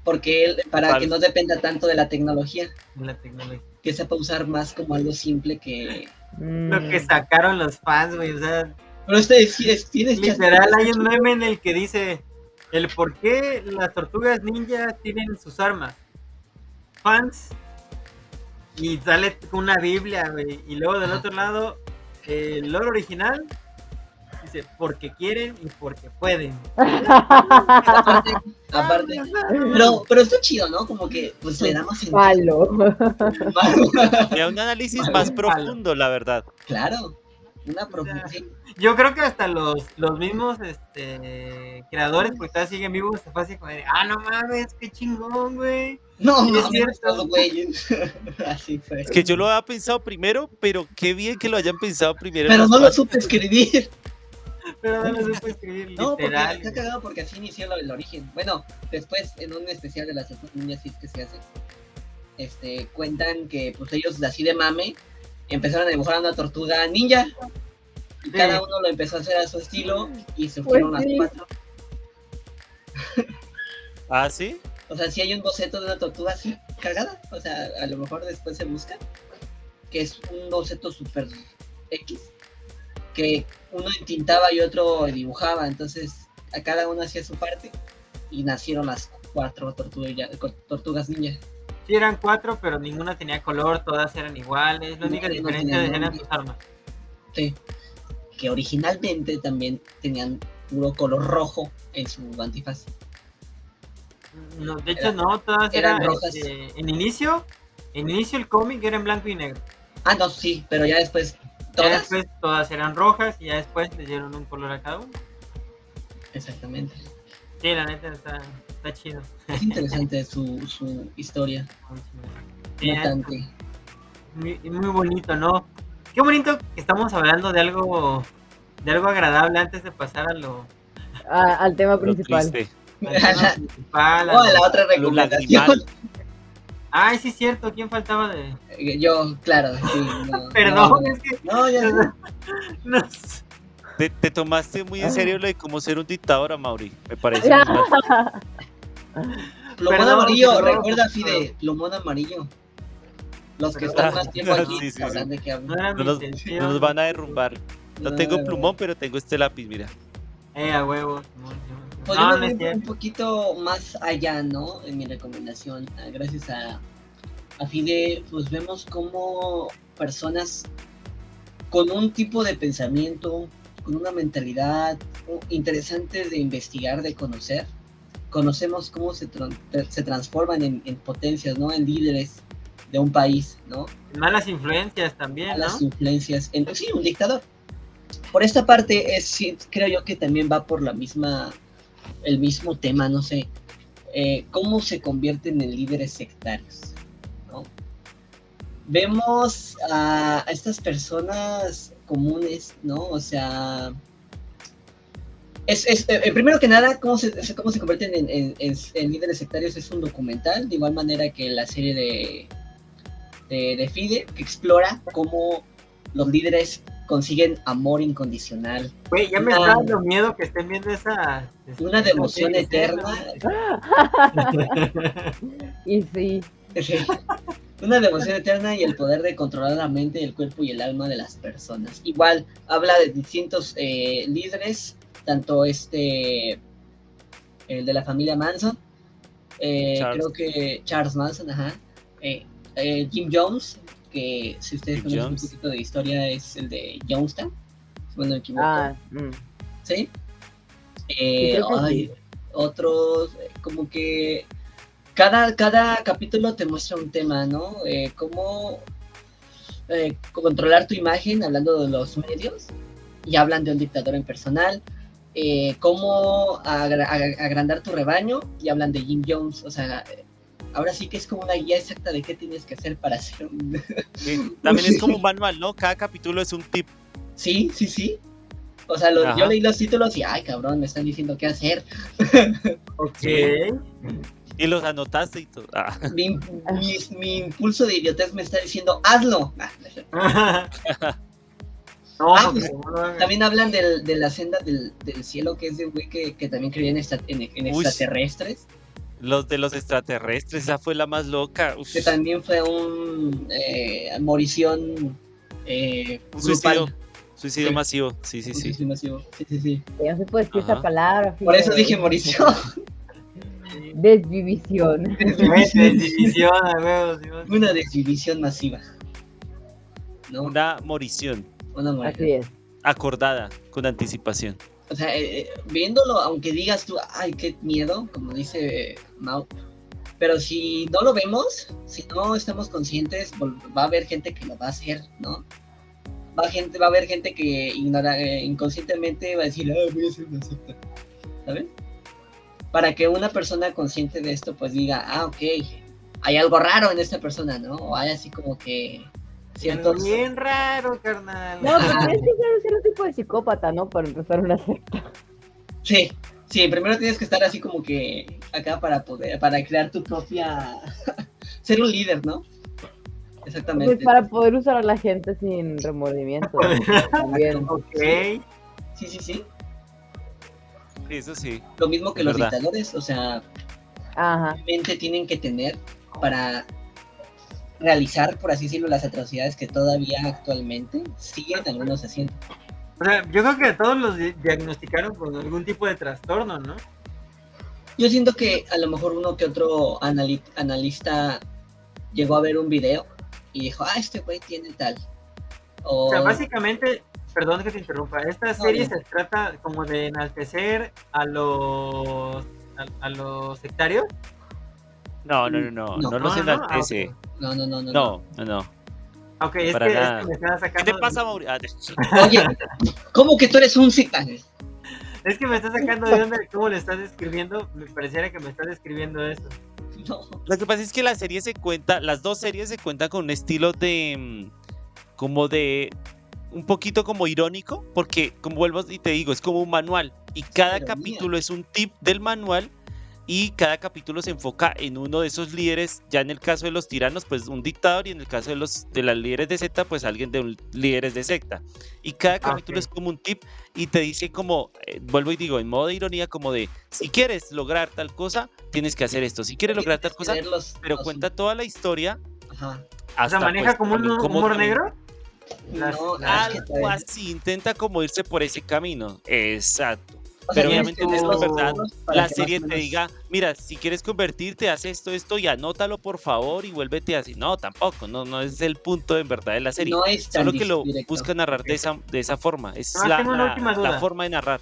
porque él, para que no dependa tanto de la tecnología. La tecnología. Que sepa usar más como algo simple que... Lo que sacaron los fans, güey, o sea... Pero ustedes tienes Literal, hay un meme en el que dice el por qué las tortugas ninja tienen sus armas. Fans. Y sale con una Biblia, güey. Y luego del otro lado, el lore original Dice, porque quieren y porque pueden. aparte, aparte. Pero, pero está chido, ¿no? Como que pues le damos Palo. Y un análisis más profundo, la verdad. Claro. Una profundidad. Yo creo que hasta los, los mismos este, creadores, porque todavía siguen vivos, se así como de, ah, no mames, qué chingón, güey. No, no, es cierto, güey. Así fue. Es que yo lo había pensado primero, pero qué bien que lo hayan pensado primero. Pero no lo supe escribir. Pero no lo supe escribir, no, literal. Porque está cagado porque así inició el origen. Bueno, después en un especial de las niñas que se hace, este, cuentan que pues ellos así de mame empezaron a dibujar a una tortuga ninja. Y cada uno lo empezó a hacer a su estilo y se fueron pues las cuatro. ¿Ah, sí? O sea, si hay un boceto de una tortuga así, cagada. O sea, a lo mejor después se busca. Que es un boceto super X. Que uno entintaba y otro dibujaba. Entonces, a cada uno hacía su parte. Y nacieron las cuatro tortugas, tortugas ninja. Sí, eran cuatro, pero ninguna tenía color, todas eran iguales. La única diferencia eran sus armas. Sí. Que originalmente también tenían puro color rojo en su antifaz. No, de hecho, no, todas eran, rojas. Este, en inicio, en inicio el cómic era en blanco y negro. Ah, no, sí, pero ya después. ¿todas? Ya después todas eran rojas y ya después le dieron un color a cada uno. Exactamente. Sí, la neta está, está chido. Es interesante su, su historia. Muy, muy bonito, ¿no? Qué bonito que estamos hablando de algo de algo agradable antes de pasar a lo al tema principal. La, la otra recomendación. Ay, sí es cierto, ¿quién faltaba de...? Eh, yo, claro, sí. Perdón, es que... No, ya no. no te, te, tomaste muy en serio lo de cómo ser un dictador, Mauri, me parece. plumón amarillo, recuerda, Fide, plumón amarillo. Los que están más tiempo aquí sí, sí, de que no, nos, nos, van a derrumbar. No, tengo plumón, pero tengo este lápiz, mira. Eh, a huevo. Podemos ir un poquito más allá, ¿no? En mi recomendación, ah, gracias a, a Fide, pues vemos cómo personas con un tipo de pensamiento, con una mentalidad interesante de investigar, de conocer, conocemos cómo se, se transforman en, potencias, ¿no? En líderes de un país, ¿no? Malas influencias también, Malas influencias. En, sí, un dictador. Por esta parte, es, creo yo que también va por la misma el mismo tema, no sé, eh, cómo se convierten en líderes sectarios. Vemos a, estas personas comunes, ¿no? O sea, es, es eh, primero que nada, cómo se, cómo se convierten en, en, líderes sectarios es un documental, de igual manera que la serie de, de, de FIDE, que explora cómo los líderes consiguen amor incondicional. Güey, ya me está dando miedo que estén viendo esa... Una devoción eterna. y sí. Una devoción eterna y el poder de controlar la mente, el cuerpo y el alma de las personas. Igual, habla de distintos eh, líderes, tanto este, el de la familia Manson, eh, creo que Charles Manson, ajá, eh, Jim Jones, que si ustedes conocen un poquito de historia es el de Jonestown, bueno, me equivoco. Ah, mm. ¿Sí? Eh, otros, como que cada, cada capítulo te muestra un tema, ¿no? Eh, cómo eh, controlar tu imagen hablando de los medios y hablan de un dictador en personal. Eh, cómo agrandar tu rebaño y hablan de Jim Jones, o sea, ahora sí que es como una guía exacta de qué tienes que hacer para hacer un... también es como un manual, ¿no? Cada capítulo es un tip. Sí, sí, sí. O sea, yo leí los títulos y, ay, cabrón, me están diciendo qué hacer. ok. Y los anotaste y todo. Ah. Mi, impulso de idiotez me está diciendo, hazlo. Ah, pues, también hablan de la senda del, cielo, que es de un güey que, también creía en, en, extraterrestres. Los de los extraterrestres, esa fue la más loca. Que también fue un eh, morición eh, suicidio. Suicidio masivo, sí, sí, sí. Suicidio masivo, sí, sí, sí. Ya se puede decir esa palabra. Por eso dije morición. Desvivisión. Desvivisión, Una desvivisión masiva. Una morición. Una morición. Así es. Acordada, con anticipación o sea, eh, eh, viéndolo, aunque digas tú, ay, qué miedo, como dice Mau, pero si no lo vemos, si no estamos conscientes, va a haber gente que lo va a hacer, ¿no? Va, gente, va a haber gente que ignora, eh, inconscientemente va a decir, ah, voy a hacer una secta, ¿sabes? Para que una persona consciente de esto, pues diga, ah, ok, hay algo raro en esta persona, ¿no? O hay así como que ciertos... Bien raro, carnal. No, pero tienes que ser un tipo de psicópata, ¿no? Para empezar una secta. Sí, sí, primero tienes que estar así como que acá para poder, para crear tu propia... ser un líder, ¿no? Exactamente. Pues para poder usar a la gente sin remordimiento. también. Ok. Sí, sí, sí. Eso sí. Lo mismo que Es los verdad. dictadores, o sea, Ajá. mente tienen que tener para realizar, por así decirlo, las atrocidades que todavía actualmente siguen algunos haciendo. O sea, yo creo que a todos los di- diagnosticaron con algún tipo de trastorno, ¿no? Yo siento que a lo mejor uno que otro anali- analista llegó a ver un video y dijo, ah, este güey tiene tal. O, O sea, básicamente, perdón que te interrumpa, esta No, serie no. se trata como de enaltecer a los a, a los sectarios. No, no, no, no. No. No, los No, no, ah, enaltece. No, no, no, no. No, no, no. Ok, es Para que, es nada. que me están ¿Qué sacando. te pasa, Mauricio? Oye, ¿cómo que tú eres un cita? Es que me está sacando de onda de cómo le estás describiendo. Me pareciera que me estás describiendo eso. No. Lo que pasa es que la serie se cuenta, las dos series se cuentan con un estilo de. mm, como de. un poquito como irónico, porque, como vuelvo y te digo, es como un manual. Y cada capítulo es un tip del manual. Y cada capítulo se enfoca en uno de esos líderes. Ya en el caso de los tiranos, pues un dictador. Y en el caso de los de las líderes de secta, pues alguien de un líderes de secta. Y cada capítulo ok. es como un tip. Y te dice como, eh, vuelvo y digo, en modo de ironía, como de si quieres lograr tal cosa, tienes que hacer esto. Si quieres lograr tal cosa, los- pero los- cuenta toda la historia Aja. O hasta sea, maneja pues, como un cómo humor también- negro. Las- No, las- algo así intenta como irse por ese camino exacto O sea, pero obviamente no es verdad. la serie te diga mira si quieres convertirte haz esto esto y anótalo por favor y vuélvete así no tampoco no no es el punto en verdad de la serie No es tan solo que lo directo. busca narrar de esa de esa forma es Ah, la, tengo una la- última la duda. forma de narrar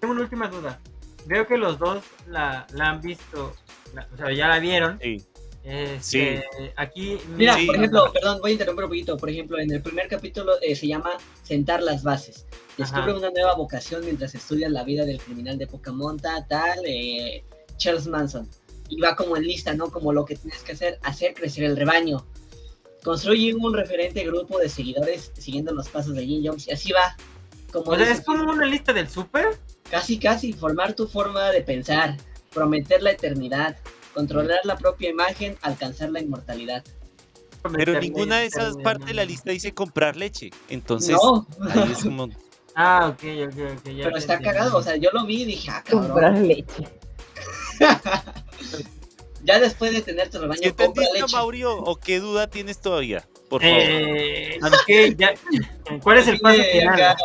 Tengo una última duda. Veo que los dos la, la han visto, la- o sea, ya la vieron. sí Este, Aquí. Mira, Sí. por ejemplo, perdón, voy a interrumpir un poquito. Por ejemplo, en el primer capítulo eh, se llama Sentar las bases. Descubre Ajá. una nueva vocación mientras estudia la vida del criminal de poca monta, tal, eh, Charles Manson. Y va como en lista, ¿no? Como lo que tienes que hacer, hacer crecer el rebaño. Construye un referente grupo de seguidores siguiendo los pasos de Jim Jones. Y así va. Como O sea, es como una lista del súper. Casi, casi, formar tu forma de pensar, prometer la eternidad, controlar la propia imagen, alcanzar la inmortalidad. pero ninguna de esas partes de la lista dice comprar leche entonces no, ahí es como Ah, ok, ok, ok. ya pero está cagado, o sea, yo lo vi y dije, ah, Comprar leche. Ya después de tener tu ¿Sí rebaño, compra entendiste, leche. Maurio? ¿O qué duda tienes todavía? Por favor. Eh, ya. ¿Cuál es el paso final? acá.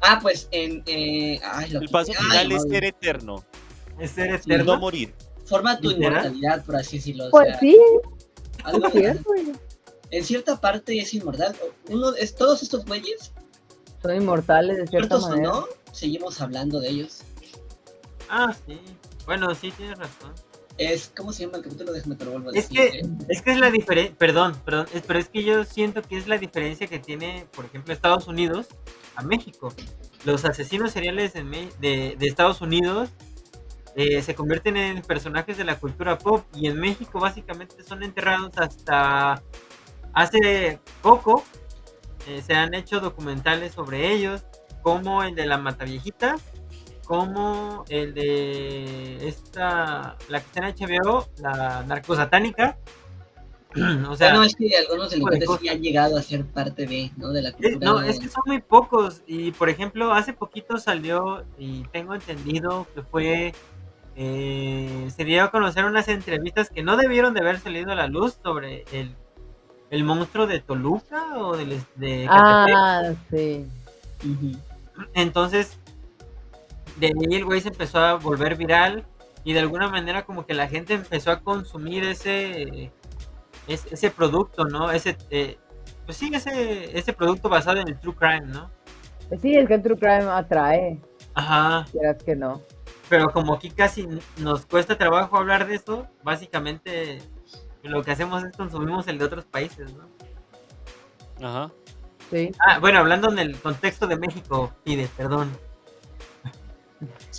Ah, pues en. Eh, ay, lo el paso ay, final es ser eterno, ¿Es ser y eterno? no morir. Forma tu inmortalidad, por así decirlo. o Pues sea, sí, algo es de- cierto. en cierta parte es inmortal. Uno, es, todos estos güeyes, Son inmortales de cierta muertos o manera. no, seguimos hablando de ellos. Ah, sí. Bueno, sí, tienes razón. Es, ¿cómo se llama el capítulo? Déjame te lo vuelvo a Es decir. que, eh. es que es la diferencia, perdón, perdón, es- pero es que yo siento que es la diferencia que tiene, por ejemplo, Estados Unidos a México. Los asesinos seriales Me- de, de Estados Unidos eh, se convierten en personajes de la cultura pop y en México básicamente son enterrados hasta hace poco. eh, se han hecho documentales sobre ellos, como el de la Mataviejita, como el de esta, la que está en HBO, la narcosatánica. o sea, no, es que algunos delincuentes sí han llegado a ser parte de, ¿no? De la cultura. no, es que son muy pocos. Y por ejemplo, hace poquito salió, y tengo entendido que fue, eh, se dio a conocer unas entrevistas que no debieron de haber salido a la luz sobre el, el monstruo de Toluca o del, de Catepec. Ah, sí. Entonces, de ahí el güey se empezó a volver viral y de alguna manera como que la gente empezó a consumir ese es- ese producto, ¿no? Ese eh, pues sí, ese ese producto basado en el true crime, ¿no? Pues sí, es que el True Crime atrae, Ajá, quieras que no. Pero como aquí casi nos cuesta trabajo hablar de eso, básicamente lo que hacemos es consumimos el de otros países, ¿no? Ajá. Sí. Ah, bueno, hablando en el contexto de México, pide, perdón.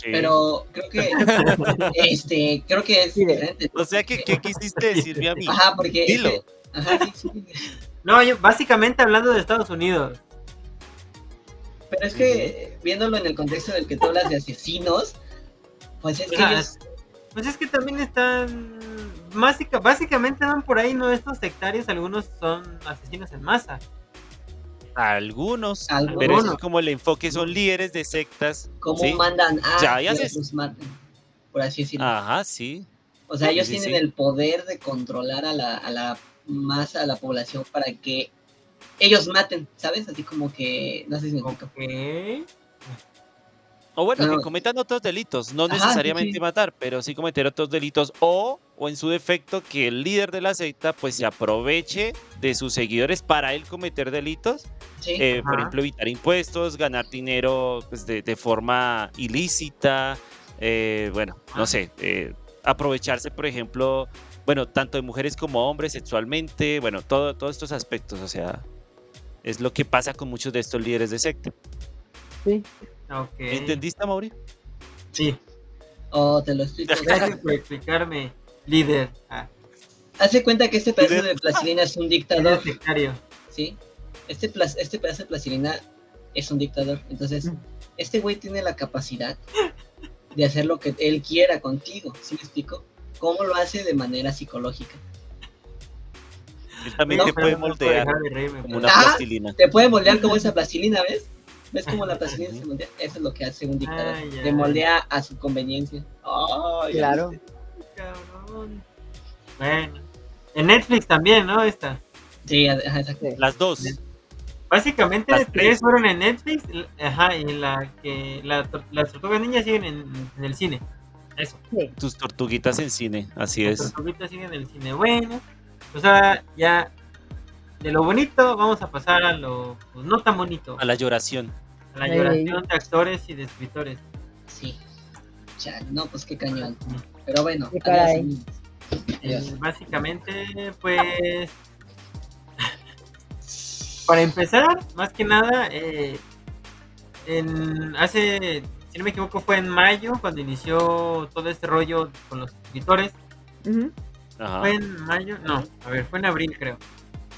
Pero creo que este, creo que es diferente. O sea que ¿qué quisiste decirme a mí? Ajá, porque Dilo. ajá, sí, sí. No, yo básicamente hablando de Estados Unidos. Pero es que viéndolo en el contexto del que tú hablas de asesinos, pues es que ellos Pues es que también están. básica- básicamente van por ahí, ¿no? Estos sectarios, algunos son asesinos en masa. Algunos, Algunos. pero es como el enfoque son líderes de sectas. cómo ¿sí? mandan a Ya, ya que se- los maten, por así decirlo. Ajá, sí. O sea, ellos Sí, tienen sí. el poder de controlar a la, a la masa, a la población, para que ellos maten, ¿sabes? Así como que, no sé si me explico. O bueno, No. que cometan otros delitos, no Ajá, necesariamente sí. matar, pero sí cometer otros delitos o, o en su defecto que el líder de la secta pues se aproveche de sus seguidores para él cometer delitos, Sí, eh, por ejemplo evitar impuestos, ganar dinero pues, de, de forma ilícita, eh, bueno, no Ah. sé, eh, aprovecharse por ejemplo, bueno, tanto de mujeres como hombres sexualmente, bueno, todo, todos estos aspectos, o sea, es lo que pasa con muchos de estos líderes de secta. Sí. ¿Entendiste, Mauri? Sí. oh, te lo explico. Gracias por explicarme, líder. Ah, Hace cuenta que este pedazo de plastilina es un dictador. ¿sí? Este, plas- este pedazo de plastilina es un dictador. Entonces, este güey tiene la capacidad de hacer lo que él quiera contigo, ¿sí me explico? ¿Cómo lo hace de manera psicológica? Él también No, te puede moldear dejar de reírme, como una Ah, plastilina. Te puede moldear como esa plastilina, ¿ves? ¿Ves cómo la plastilina se moldea? Eso es lo que hace un dictador. Ay, ay. moldea a su conveniencia. Ay, Claro. Cabrón. Bueno. En Netflix también, ¿no? Esta. Sí, ajá, exacto. Las dos. Básicamente Las tres tres. fueron en Netflix, ajá, y la que la, las tortugas ninjas siguen en, en el cine. Eso. Sí. Tus tortuguitas en cine, así Las es. tortuguitas siguen en el cine. Bueno, o sea, ya de lo bonito vamos a pasar a lo pues, no tan bonito, A la lloración. a la Ey. lloración de actores y de escritores. Sí. No, pues qué cañón. Pero bueno, Qué adiós, caray. amigos. Adiós. Eh, básicamente, pues. Para empezar, más que nada, eh, en, hace, si no me equivoco, fue en mayo cuando inició todo este rollo con los escritores. ¿Fue en mayo? No, a ver, fue en abril, creo.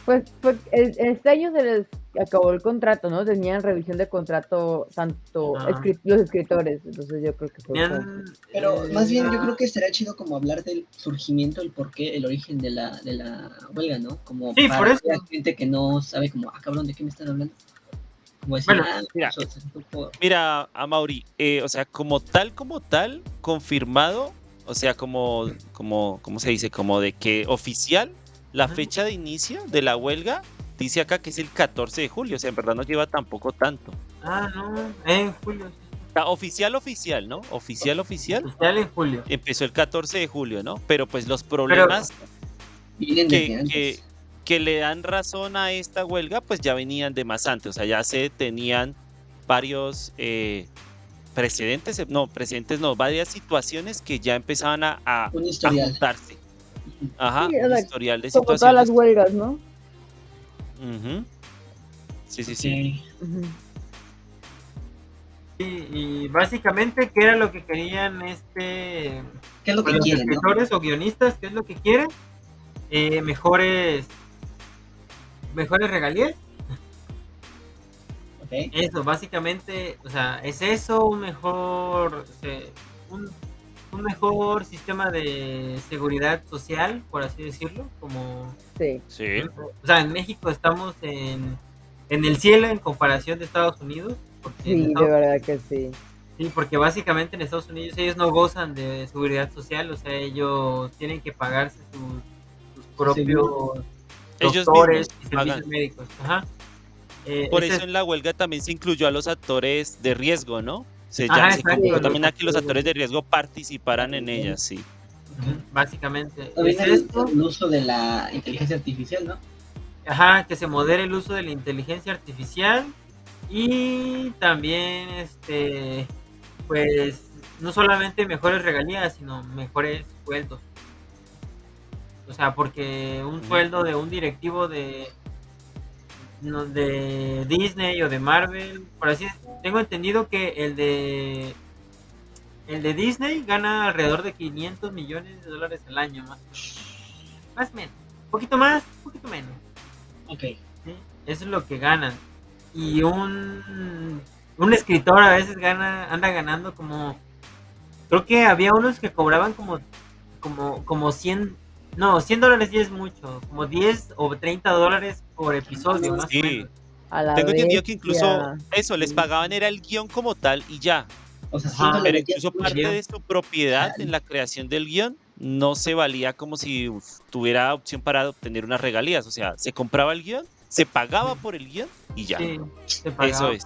Pues, pues el- este año se les acabó el contrato, ¿no? Tenían revisión de contrato tanto los escritores, entonces yo creo que fue Tenían, Pero eh, más bien yo creo que estaría chido como hablar del surgimiento, el porqué, el origen de la, de la huelga, ¿no? Como Sí, para por eso. aquella gente que no sabe como, ah, cabrón, ¿de qué me están hablando? Como decir, Bueno, ah, mira, Mira, a Mauri, eh, o sea, como tal, como tal, confirmado, o sea, como, como, ¿cómo se dice? Como de que oficial, la fecha de inicio de la huelga dice acá que es el 14 de julio, o sea, en verdad no lleva tampoco tanto. Ah, no, en julio. Sea, oficial, oficial, ¿no? Oficial, oficial. Oficial en julio. Empezó el 14 de julio, ¿no? Pero pues los problemas que, que, que le dan razón a esta huelga, pues ya venían de más antes, o sea, ya se tenían varios eh, precedentes, no, precedentes no, varias situaciones que ya empezaban a, a, juntarse. Ajá, Sí, o un sea, historial de como todas las situaciones. huelgas, ¿no? Ujú. Sí, sí, sí. Y, y básicamente, ¿qué era lo que querían este ¿Qué es lo que los quieren, no? escritores o guionistas? ¿Qué es lo que quieren? Eh, mejores mejores regalías. Eso, básicamente, o sea, es eso, un mejor, se- un, un mejor sistema de seguridad social, por así decirlo, como, Sí. Sí. o sea, en México estamos en, en el cielo en comparación de Estados Unidos, porque, Sí, de verdad que sí. sí, porque básicamente en Estados Unidos ellos no gozan de seguridad social, o sea, ellos tienen que pagarse sus, sus propios Ellos doctores y servicios pagan. médicos. Ajá. Eh, Por ese eso en la huelga también se incluyó a los actores de riesgo, ¿no? Se, Ajá, ya, se también a que los actores. de riesgo participaran en ellas, sí. Básicamente. Es el, esto. el uso de la inteligencia artificial, ¿no? Ajá, que se modere el uso de la inteligencia artificial y también, este, pues, no solamente mejores regalías, sino mejores sueldos. O sea, porque un sueldo de un directivo de no, de Disney o de Marvel, por así tengo entendido que el de el de Disney gana alrededor de 500 millones de dólares al año, más, más o menos. Un poquito más, un poquito menos. Ok. Eso es lo que ganan. Y un, un escritor a veces gana, anda ganando como. Creo que había unos que cobraban como, como, como 100. No, 100 dólares ya es mucho. Como 10 o 30 dólares por episodio. Más sí. Tengo entendido que incluso eso, les pagaban era el guion como tal y ya. O sea, pero incluso parte de su propiedad en la creación del guion no se valía como si tuviera opción para obtener unas regalías. O sea, se compraba el guion, se pagaba por el guion y ya. Eso es.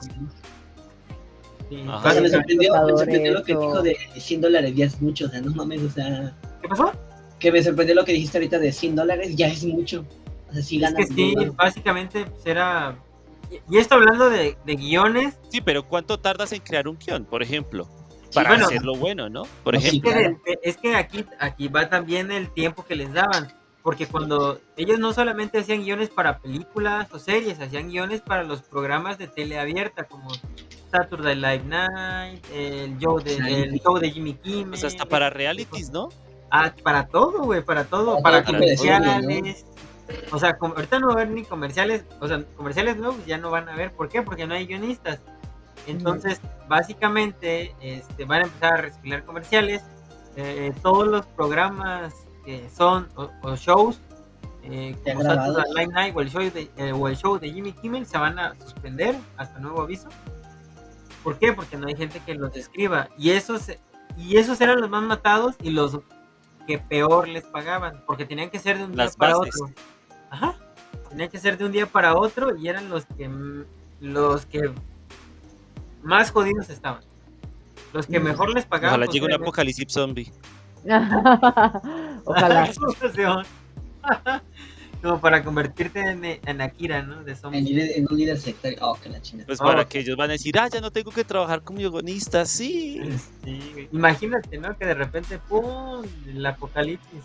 me sorprendió, me sorprendió lo que dijo de 100 dólares, ya es mucho, o sea, no mames, o sea... ¿Qué pasó? Que me sorprendió lo que dijiste ahorita de 100 dólares, ya es mucho. O sea, sí es que sí, básicamente será y esto hablando de, guiones. Sí, pero ¿cuánto tardas en crear un guion, por ejemplo? Para hacerlo bueno, ¿no? Por ejemplo. Es que, aquí, aquí va también el tiempo que les daban. Porque cuando ellos no solamente hacían guiones para películas o series, hacían guiones para los programas de tele abierta, como Saturday Night Night, el show de, el show de Jimmy Kimmel. Pues hasta para realities, ¿no? Ah, para todo, güey, para todo, para, comerciales, o sea, ahorita no va a haber ni comerciales, o sea, comerciales nuevos ya no van a haber. ¿Por qué? Porque no hay guionistas. Entonces, básicamente, este, van a empezar a reciclar comerciales. Eh, todos los programas que son, o, shows, eh, como Saturday Night o el, show de, eh, o el show de Jimmy Kimmel, se van a suspender hasta nuevo aviso. ¿Por qué? Porque no hay gente que los escriba. Y esos, y esos eran los más matados y los que peor les pagaban, porque tenían que ser de un día para otro. Ajá. Tenía que ser de un día para otro y eran los que los que más jodidos estaban. Los que mejor les pagaban. Ojalá llegue un apocalipsis zombie. Ojalá. Como para convertirte en, en Akira, ¿no? De zombie. En, un líder sectario. Oh, que la. Pues para oh. que ellos van a decir, ah, ya no tengo que trabajar como guionista, sí. sí Imagínate, ¿no? Que de repente, ¡pum! El apocalipsis.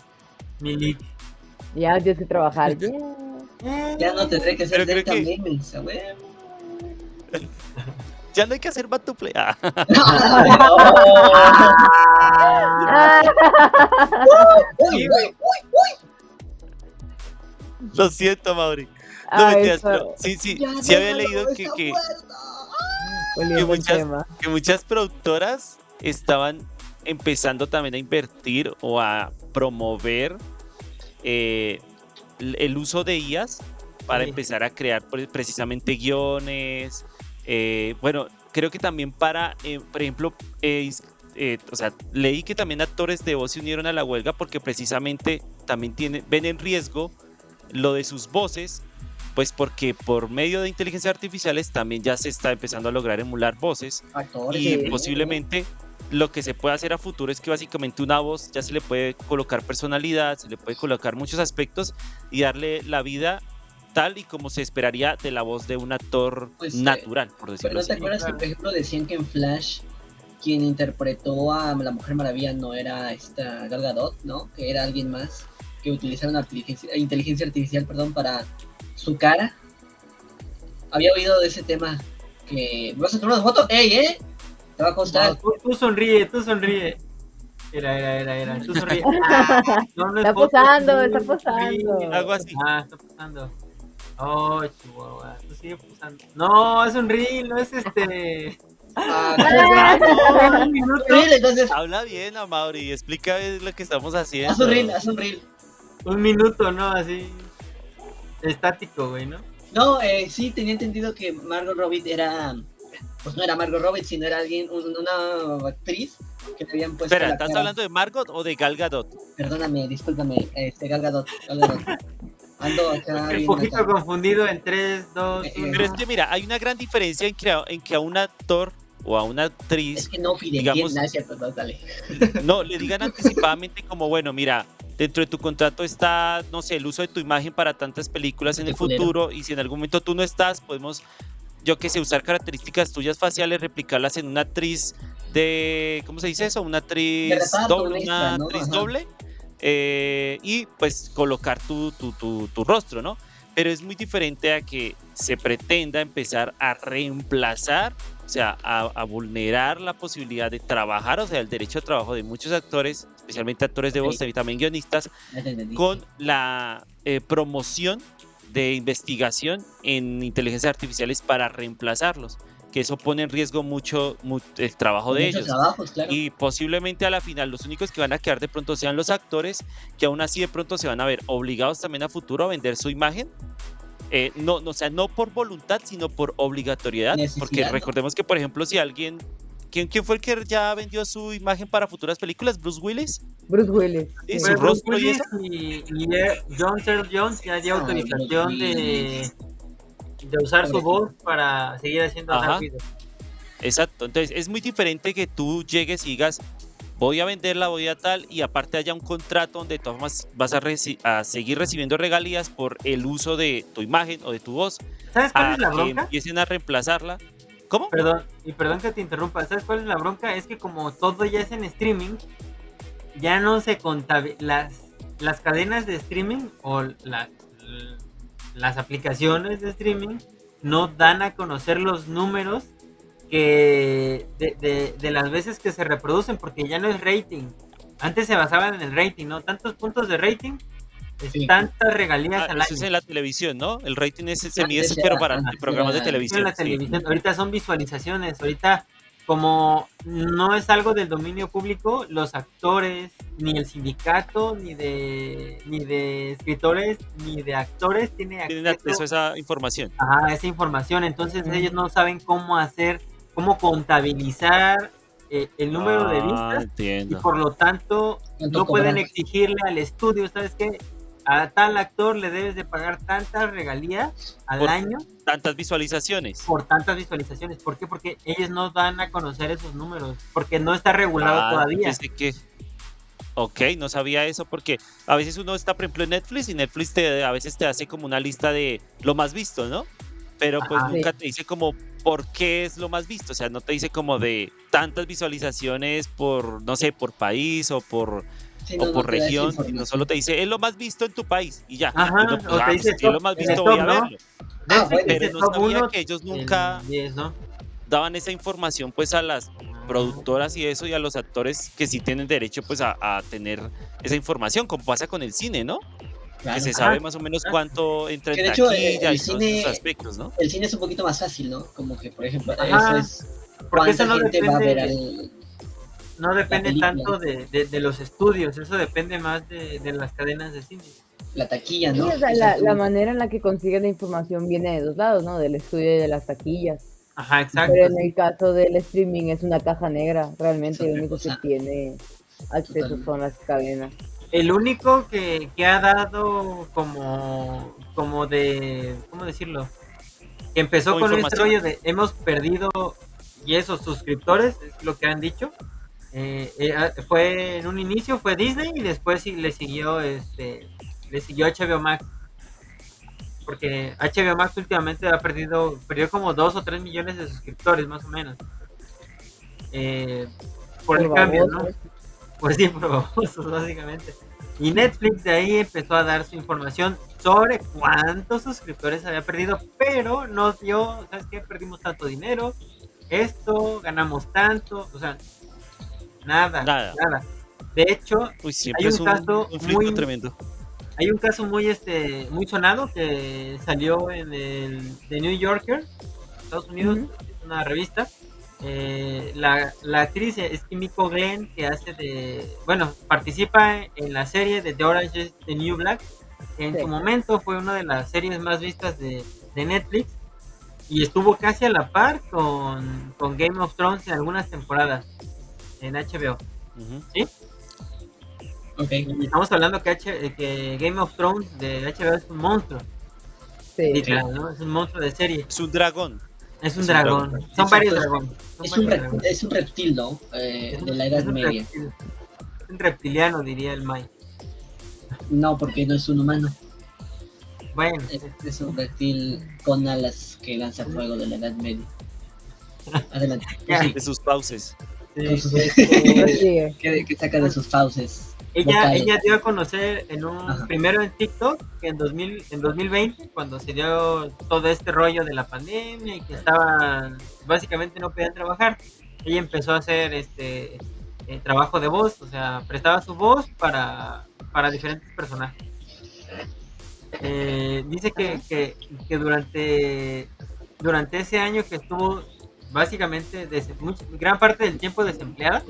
Milik. Ya tienes que trabajar. Ya no tendré que ser de también, que... Ya no hay que hacer batuple. Ah. Lo siento, Mauri. No ah, me sí, sí, sí había leído que, que, que, muchas, que muchas productoras estaban empezando también a invertir o a promover eh, el uso de IAS para empezar a crear precisamente guiones. Eh, bueno, creo que también para, eh, por ejemplo, o sea, leí que también actores de voz se unieron a la huelga porque precisamente también tienen, ven en riesgo lo de sus voces, pues porque por medio de inteligencia artificiales también ya se está empezando a lograr emular voces y posiblemente lo que se puede hacer a futuro es que básicamente una voz ya se le puede colocar personalidad, se le puede colocar muchos aspectos y darle la vida tal y como se esperaría de la voz de un actor pues, eh, natural, por decirlo así. ¿No te acuerdas que, por ejemplo, decían que en Flash quien interpretó a la Mujer Maravilla no era esta Gal Gadot, ¿no? Que era alguien más que utilizaba una inteligencia, inteligencia artificial, perdón, para su cara. Había oído de ese tema que... ¿Vas a tomar una foto? ¡Ey, eh! Te va a costar. tú, sonríe, tú sonríe. Era, era, era, era. Tú sonríe. no, no está posando, está posando. Algo así. Ah, está posando. Oh, chihuahua. Tú sigue posando. No, es un reel, no es este. Ah, un minuto. entonces... Habla bien, Amaury, explica lo que estamos haciendo. Haz un reel, haz un reel. Un minuto, ¿no? Así. Estático, güey, ¿no? No, eh, sí, tenía entendido que Margot Robbie era pues no era Margot Robbie, sino era alguien, una actriz que le habían puesto. Espera, ¿estás hablando de Margot o de Gal Gadot? Perdóname, discúlpame, este, Gal Gadot. Ando acá. Un poquito confundido en 3, 2, 1. Pero es que mira, hay una gran diferencia en que, en que a un actor o a una actriz. Es que no, digamos, no, dale. no, le digan anticipadamente como, bueno, mira, dentro de tu contrato está, no sé, el uso de tu imagen para tantas películas en el futuro y si en algún momento tú no estás, podemos yo que sé, usar características tuyas faciales, replicarlas en una actriz de, ¿cómo se dice eso? Una actriz doble, una actriz doble, eh, y pues colocar tu, tu, tu, tu, rostro, ¿no? Pero es muy diferente a que se pretenda empezar a reemplazar o sea, a, vulnerar la posibilidad de trabajar, o sea, el derecho a trabajo de muchos actores, especialmente actores de voz y también guionistas, con la eh, promoción de investigación en inteligencias artificiales para reemplazarlos que eso pone en riesgo mucho, el trabajo de ellos. Y posiblemente a la final los únicos que van a quedar de pronto sean los actores, que aún así de pronto se van a ver obligados también a futuro a vender su imagen. Eh, no, no, o sea, no por voluntad, sino por obligatoriedad. Porque recordemos que, por ejemplo, si alguien ¿Quién, ¿Quién, fue el que ya vendió su imagen para futuras películas? ¿Bruce Willis? Bruce Willis. ¿Y su rostro y, eso? y, John Jones ya dio autorización de, de usar su voz para seguir haciendo rápido. Exacto, entonces es muy diferente que tú llegues y digas, voy a venderla, voy a tal, y aparte haya un contrato donde tú vas a, a seguir recibiendo regalías por el uso de tu imagen o de tu voz. ¿Sabes cuál es la bronca? Que empiecen a reemplazarla. ¿Cómo? Perdón, y perdón que te interrumpa. ¿Sabes cuál es la bronca? Es que como todo ya es en streaming, ya no se contabiliza. Las, las cadenas de streaming o las las aplicaciones de streaming no dan a conocer los números que de, las veces que se reproducen, porque ya no es rating. Antes se basaban en el rating, ¿no? Tantos puntos de rating, tantas regalías ah, al eso es en la televisión, ¿no? El rating es, se mide, pero para programas de televisión. la televisión. Ahorita son visualizaciones, ahorita como no es algo del dominio público, los actores, ni el sindicato, ni de, ni de escritores, ni de actores tienen acceso, a esa información. Ajá, esa información. Entonces ellos no saben cómo hacer, cómo contabilizar eh, el número de ah, vistas. Y por lo tanto, no pueden exigirle al estudio, ¿sabes qué? A tal actor le debes de pagar tantas regalías al año. Tantas visualizaciones. Por tantas visualizaciones. ¿Por qué? Porque ellos no dan a conocer esos números. Porque no está regulado ah, todavía. que... Ok, no sabía eso porque a veces uno está, por ejemplo, en Netflix y Netflix te, a veces te hace como una lista de lo más visto, ¿no? Pero pues nunca te dice como por qué es lo más visto. O sea, no te dice como de tantas visualizaciones por, no sé, por país o por o por región, no solo te dice, es lo más visto en tu país y ya. Ajá, no, o te ah, dice, es lo más visto, voy a verlo. Ah, pero no sabía que ellos nunca daban esa información pues a las productoras y eso y a los actores que sí tienen derecho pues a, tener esa información, como pasa con el cine, ¿no? Que se sabe más o menos cuánto entra en taquilla y todos esos aspectos, ¿no? El cine es un poquito más fácil, ¿no? Como que, por ejemplo, eso es no gente va a ver al, no depende tanto de, de, los estudios, eso depende más de, de, las cadenas de cine. La taquilla, ¿no? la, la, manera en la que consiguen la información viene de dos lados, ¿no? Del estudio y de las taquillas. Ajá, exacto. Pero en el caso del streaming es una caja negra, realmente el único que tiene acceso son las cadenas. El único que, que ha dado como, como de, ¿cómo decirlo? Que empezó con este rollo de hemos perdido y esos suscriptores, es lo que han dicho, eh, eh, ah, fue en un inicio fue Disney y después le siguió este le siguió HBO Max. Porque HBO Max últimamente ha perdido perdió como 2 o 3 millones de suscriptores más o menos. Eh, por, el cambio no pues sí por básicamente. Y Netflix de ahí empezó a dar su información sobre cuántos suscriptores había perdido pero nos dio sabes qué perdimos tanto dinero esto ganamos tanto o sea Nada, nada. De hecho, hay un, caso muy tremendo. Hay un caso muy este muy sonado que salió en el The New Yorker, Estados Unidos, una revista. Eh, la, la, actriz es Kimiko Glenn que hace de bueno participa en la serie de The Orange is the New Black en su momento fue una de las series más vistas de, de Netflix y estuvo casi a la par con, con Game of Thrones en algunas temporadas en HBO. ¿Sí? Ok. Y estamos hablando que, H que Game of Thrones de HBO es un monstruo. Sí. Es un monstruo de serie. Es un dragón. Es un, dragón. Son varios dragones. es, un es, un reptil, ¿no? Eh, de la Edad Media. Es un reptiliano, diría el Mike. No, porque no es un humano. Bueno. Es, un reptil con alas que lanza fuego de la Edad Media. Adelante. De sus pauses. que, saca de sus fauces. ella, ella dio a conocer en un primero en TikTok que en 2000 en 2020 cuando se dio todo este rollo de la pandemia y que estaban básicamente no podían trabajar ella empezó a hacer este eh, trabajo de voz o sea prestaba su voz para para diferentes personajes. Eh, dice que, que, que, durante durante ese año que estuvo básicamente gran parte del tiempo desempleada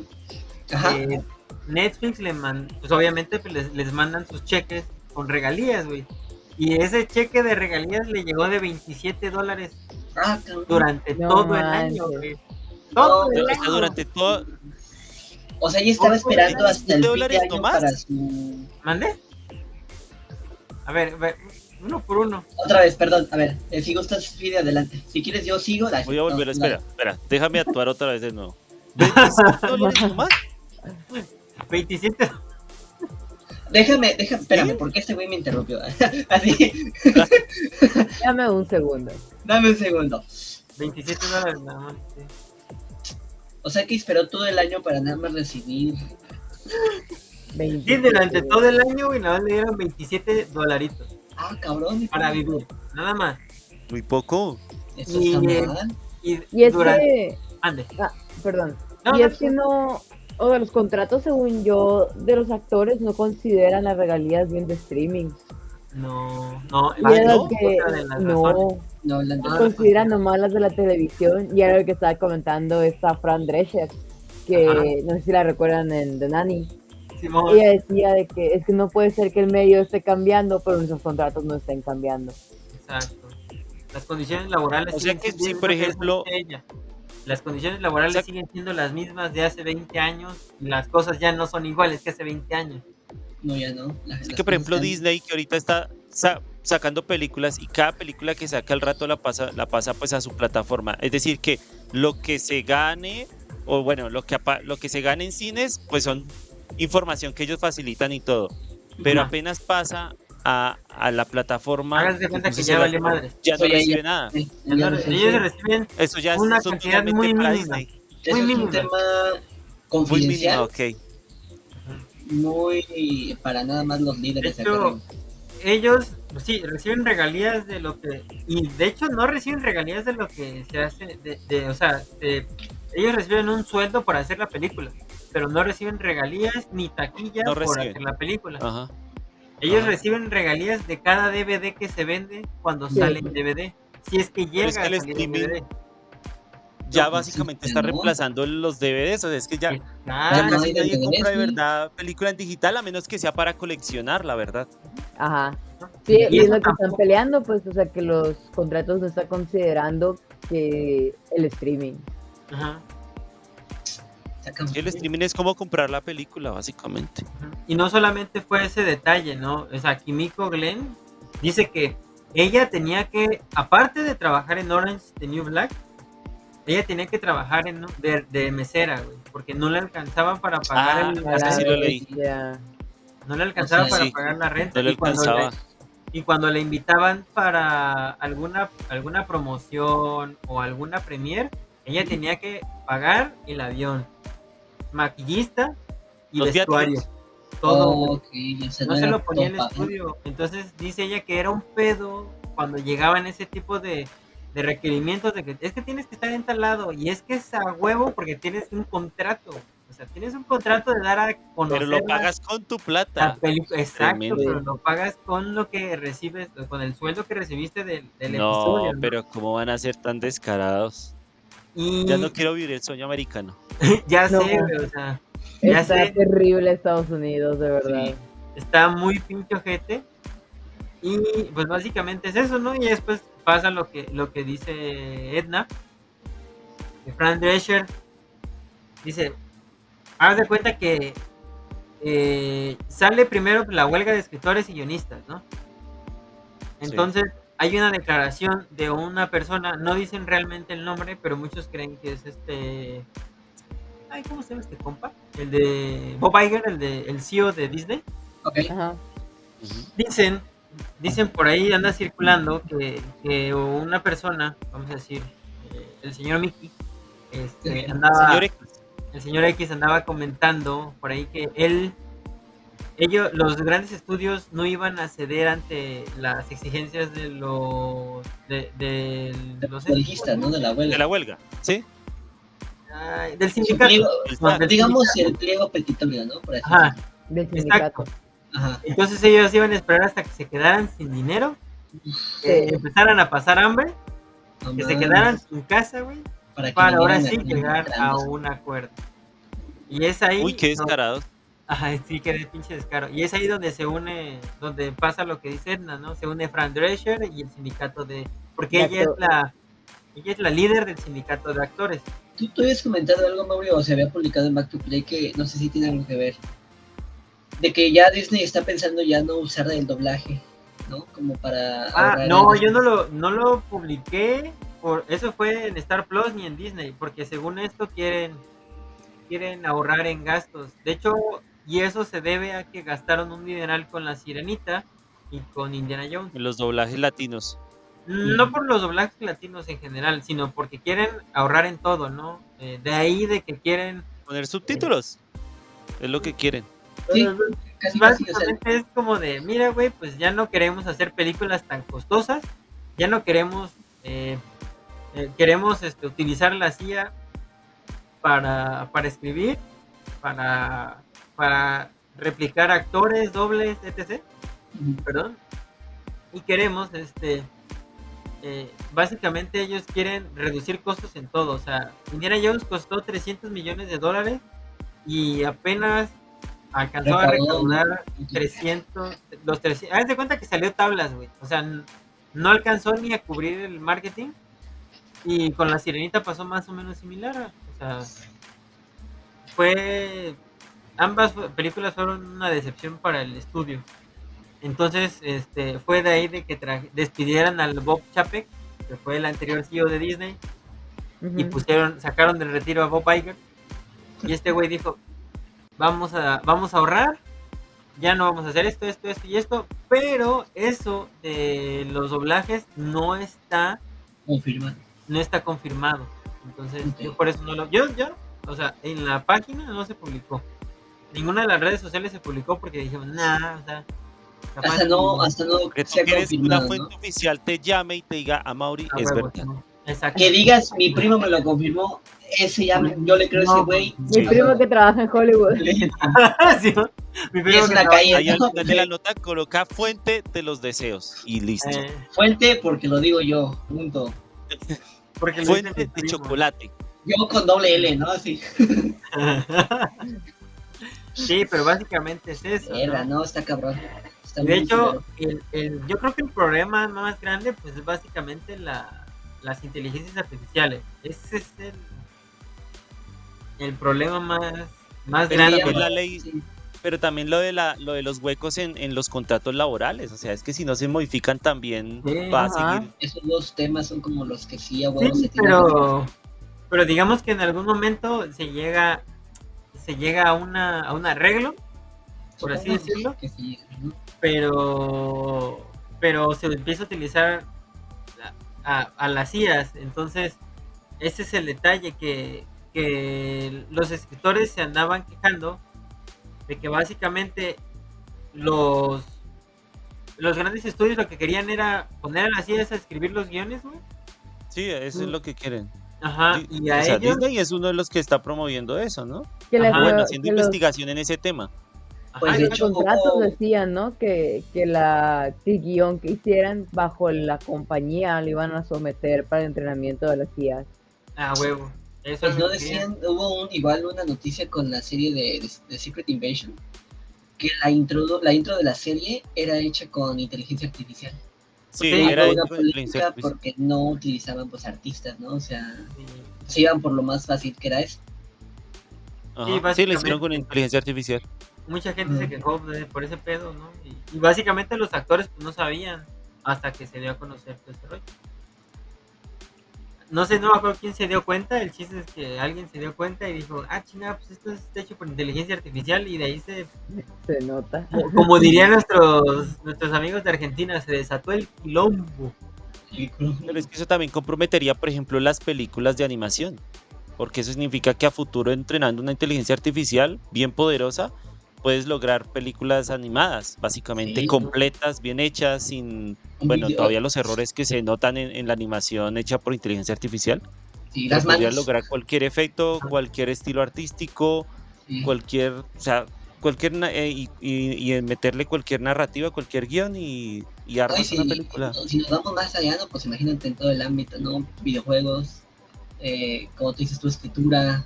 eh, Netflix le man, pues obviamente pues, les, les, mandan sus cheques con regalías, güey. Y ese cheque de regalías le llegó de 27 dólares ah, durante todo el año, güey. Todo el año. Durante todo. O sea, ella estaba esperando hasta el fin de año para su. ¿Mande? A ver, a ver, uno por uno. Otra vez, perdón. A ver, eh, si gustas, Fide, adelante. Si quieres, yo sigo. Dale. Voy a volver, espera, espera. Déjame actuar otra vez de nuevo. ¿27 dólares nomás? 27. Déjame, déjame, espérame, porque este güey me interrumpió. Así. Dame un segundo. Dame un segundo. 27 dólares nada más. O sea que esperó todo el año para nada más recibir. Sí, durante todo el año, güey, nada más le dieron 27 dolaritos. Ah, cabrón. Para vivir, nada más. Muy poco. Eso y, está mal. Y, y es que... Ande. Ah, perdón. y es que no, o de los contratos, según yo, de los actores no consideran las regalías bien de streaming. No, no, no, que, no, no, consideran nomás las de la televisión y era lo que estaba comentando esta Fran Drescher, que no sé si la recuerdan en The Nanny. Ella decía de que es que no puede ser que el medio esté cambiando, pero nuestros contratos no estén cambiando. Exacto. Las condiciones laborales. O sea que si, por ejemplo, las condiciones laborales siguen siendo las mismas de hace 20 años y las cosas ya no son iguales que hace 20 años. No, ya no. es que, por ejemplo, Disney, que ahorita está sacando películas y cada película que saca al rato la pasa, la pasa pues a su plataforma. Es decir, que lo que se gane, o bueno, lo que, lo que se gane en cines, pues son información que ellos facilitan y todo. Pero apenas pasa a, a la plataforma. Háganse de cuenta que ya vale madre. Ya no recibe nada. ellos reciben Eso ya una cantidad muy mínima. Muy mínima. un tema confidencial. Muy mínimo, ok. Muy para nada más los líderes. De hecho, ellos pues sí reciben regalías de lo que y de hecho no reciben regalías de lo que se hace de, de o sea de, ellos reciben un sueldo por hacer la película pero no reciben regalías ni taquillas por hacer la película Ajá. Ellos reciben regalías de cada DVD que se vende cuando sale en DVD. Si es que llega es que el DVD. Ya básicamente está reemplazando los DVDs, o sea, es que ya, casi nadie compra de verdad película en digital a menos que sea para coleccionar, la verdad. Ajá. Sí, y es lo que están peleando, pues, o sea, que los contratos no están considerando que el streaming. Ajá. El streaming es como comprar la película, básicamente. Y no solamente fue ese detalle, ¿no? O sea, Kimiko Glenn dice que ella tenía que, aparte de trabajar en Orange the New Black, ella tenía que trabajar en, de, mesera, güey, porque no le alcanzaba para pagar ah, el, sí lo leí. No le alcanzaba para pagar la renta. y, cuando le, y cuando le invitaban para alguna, alguna promoción o alguna premier, ella tenía que pagar el avión, maquillista y vestuario. Todo. no, se lo ponía en el estudio. Entonces dice ella que era un pedo cuando llegaban ese tipo de, de requerimientos de que es que tienes que estar en tal lado y es que es a huevo porque tienes un contrato. O sea, tienes un contrato de dar a conocer. Pero lo pagas con tu plata. Exacto, pero lo pagas con lo que recibes, con el sueldo que recibiste del, del no, episodio. ¿no? pero ¿cómo van a ser tan descarados? Ya no quiero vivir el sueño americano. ya sé, o sea. Ya está terrible Estados Unidos, de verdad. está muy pinche ojete. Y pues básicamente es eso, ¿no? Y después pasa lo que, lo que dice Edna. Que Frank Drescher dice, haz de cuenta que eh, sale primero la huelga de escritores y guionistas, ¿no? Entonces, hay una declaración de una persona, no dicen realmente el nombre, pero muchos creen que es este. Ay, ¿cómo se llama este compa? El de Bob Iger, el de el CEO de Disney. Ok. Dicen, dicen por ahí anda circulando que, que una persona, vamos a decir, eh, el señor Mickey, este, andaba, el señor X andaba comentando por ahí que él ellos, los grandes estudios no iban a ceder ante las exigencias de los de, de los ¿no? De la huelga. De la huelga, ¿sí? del sindicato. digamos el pliego petitorio, ¿no? Por Ajá, del sindicato. Ajá. Entonces ellos iban a esperar hasta que se quedaran sin dinero, que empezaran a pasar hambre, que se quedaran sin casa, güey, para, ahora sí llegar a un acuerdo. Y es ahí. Uy, qué descarado. Ajá, sí, que de pinche descaro. Y es ahí donde se une, donde pasa lo que dice Edna, ¿no? Se une Fran Drescher y el sindicato de. Porque ella es la. Ella es la líder del sindicato de actores. Tú, tú habías comentado algo, Mauro, o se había publicado en Back to Play que no sé si tiene algo que ver. De que ya Disney está pensando ya no usar el doblaje, ¿no? Como para. Ah, no, yo no lo, no lo publiqué. Por, eso fue en Star Plus ni en Disney, porque según esto quieren quieren ahorrar en gastos. De hecho, y eso se debe a que gastaron un dineral con la Sirenita y con Indiana Jones. En los doblajes latinos. No por los doblajes latinos en general, sino porque quieren ahorrar en todo, ¿no? Eh, de ahí de que quieren... Poner subtítulos. es lo que quieren. Sí, básicamente es como de, mira, güey, pues ya no queremos hacer películas tan costosas, ya no queremos, eh, eh, queremos este, utilizar la CIA para, para escribir, para para replicar actores, dobles, etc. Perdón. Y queremos, este, eh, básicamente ellos quieren reducir costos en todo. O sea, Indiana Jones costó 300 millones de dólares y apenas alcanzó a recaudar 300, los 300, haz de cuenta que salió tablas, güey. O sea, no alcanzó ni a cubrir el marketing y con la sirenita pasó más o menos similar. O sea, fue ambas películas fueron una decepción para el estudio. Entonces, este, fue de ahí de que despidieran al Bob Chapek, que fue el anterior CEO de Disney, y pusieron, sacaron del retiro a Bob Iger. Y este güey dijo, vamos a, vamos a ahorrar, ya no vamos a hacer esto, esto, esto y esto, pero eso de los doblajes no está confirmado. No está confirmado. Entonces, yo por eso no lo, yo, yo, o sea, en la página no se publicó ninguna de las redes sociales se publicó porque dijimos, o sea. Hasta no, hasta no. Que tú quieres que una fuente oficial te llame y te diga a Mauri, ah, es verdad. Que digas, mi primo me lo confirmó, ese ya, yo le creo a ese güey. Mi primo que trabaja en Hollywood. sí, mi primo es una calle. Ahí al final de la nota coloca fuente de los deseos y listo. Eh. Fuente porque lo digo yo, punto. Porque fuente de chocolate. Yo con doble L, ¿no? Así. Sí, pero básicamente es eso. ¿no? Está cabrón. de hecho, el, yo creo que el problema más grande pues es básicamente la, las inteligencias artificiales. Ese es el, el problema más, más grande. la ley, Pero también lo de, la, lo de los huecos en, en los contratos laborales. O sea, es que si no se modifican también va a seguir. Esos dos temas son como los que sí, a sí, pero, pero digamos que en algún momento se llega se llega a, una, a un arreglo, por así decirlo, pero, pero se empieza a utilizar a, las IAS, entonces ese es el detalle que, que los escritores se andaban quejando de que básicamente los los grandes estudios lo que querían era poner a las IAS a escribir los guiones, güey. Sí, eso es lo que quieren. Ajá, y a ellos... Disney es uno de los que está promoviendo eso, ¿no? bueno, haciendo investigación en ese tema. Pues los contratos decían, ¿no? Que, que la el guion que hicieran bajo la compañía lo iban a someter para el entrenamiento de las IAs. Ah, huevo. Eso pues no decían, hubo un, igual una noticia con la serie de, de, Secret Invasion, que la intro, la intro de la serie era hecha con inteligencia artificial. Sí, era una política porque no utilizaban pues artistas, ¿no? O sea, se iban por lo más fácil que era eso. Sí, lo hicieron con inteligencia artificial. Mucha gente se quejó por ese pedo, ¿no? Y, básicamente los actores pues, no sabían hasta que se dio a conocer todo este rollo. No sé, no me acuerdo quién se dio cuenta, el chiste es que alguien se dio cuenta y dijo, ah, chingada, pues esto es hecho por inteligencia artificial y de ahí se... Se nota. Como dirían nuestros, nuestros amigos de Argentina, se desató el quilombo. Pero es que eso también comprometería, por ejemplo, las películas de animación. Porque eso significa que a futuro entrenando una inteligencia artificial bien poderosa, puedes lograr películas animadas, básicamente completas, bien hechas, sin, bueno, todavía los errores que se notan en, la animación hecha por inteligencia artificial. Sí, las lograr cualquier efecto, cualquier estilo artístico, cualquier, o sea, cualquier eh, y, y, meterle cualquier narrativa, cualquier guion y, y armas una película. Si nos vamos más allá, ¿no? pues imagínate en todo el ámbito, ¿no? Videojuegos, eh, como tú dices, tu escritura,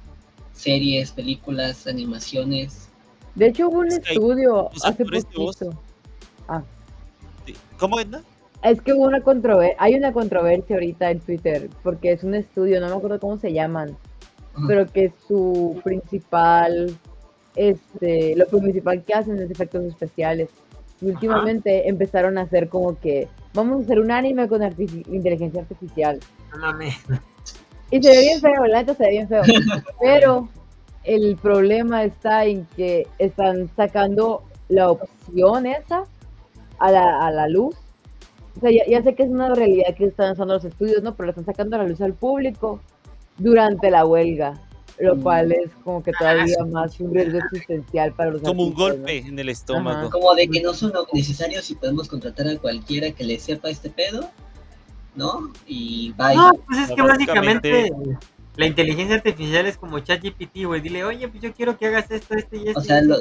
series, películas, animaciones. De hecho hubo un estudio hace poquito. Ah. ¿Cómo es, Es que hubo una controversia, hay una controversia ahorita en Twitter, porque es un estudio, no me acuerdo cómo se llaman, pero que su principal este, lo principal que hacen es efectos especiales. Y últimamente empezaron a hacer como que vamos a hacer un anime con inteligencia artificial. Y se ve bien feo, la neta se ve bien feo. Pero el problema está en que están sacando la opción esa a la, a la luz. O sea, ya, ya, sé que es una realidad que están usando los estudios, ¿no? Pero lo están sacando a la luz al público durante la huelga lo mm. cual es como que todavía ah, más un riesgo existencial para los Como un golpe en el estómago. Como de que no son necesarios y podemos contratar a cualquiera que le sepa este pedo, ¿no? Y vaya. No, pues es que básicamente la inteligencia artificial es como ChatGPT, güey. Dile, oye, pues yo quiero que hagas esto, esto y esto. O sea, lo,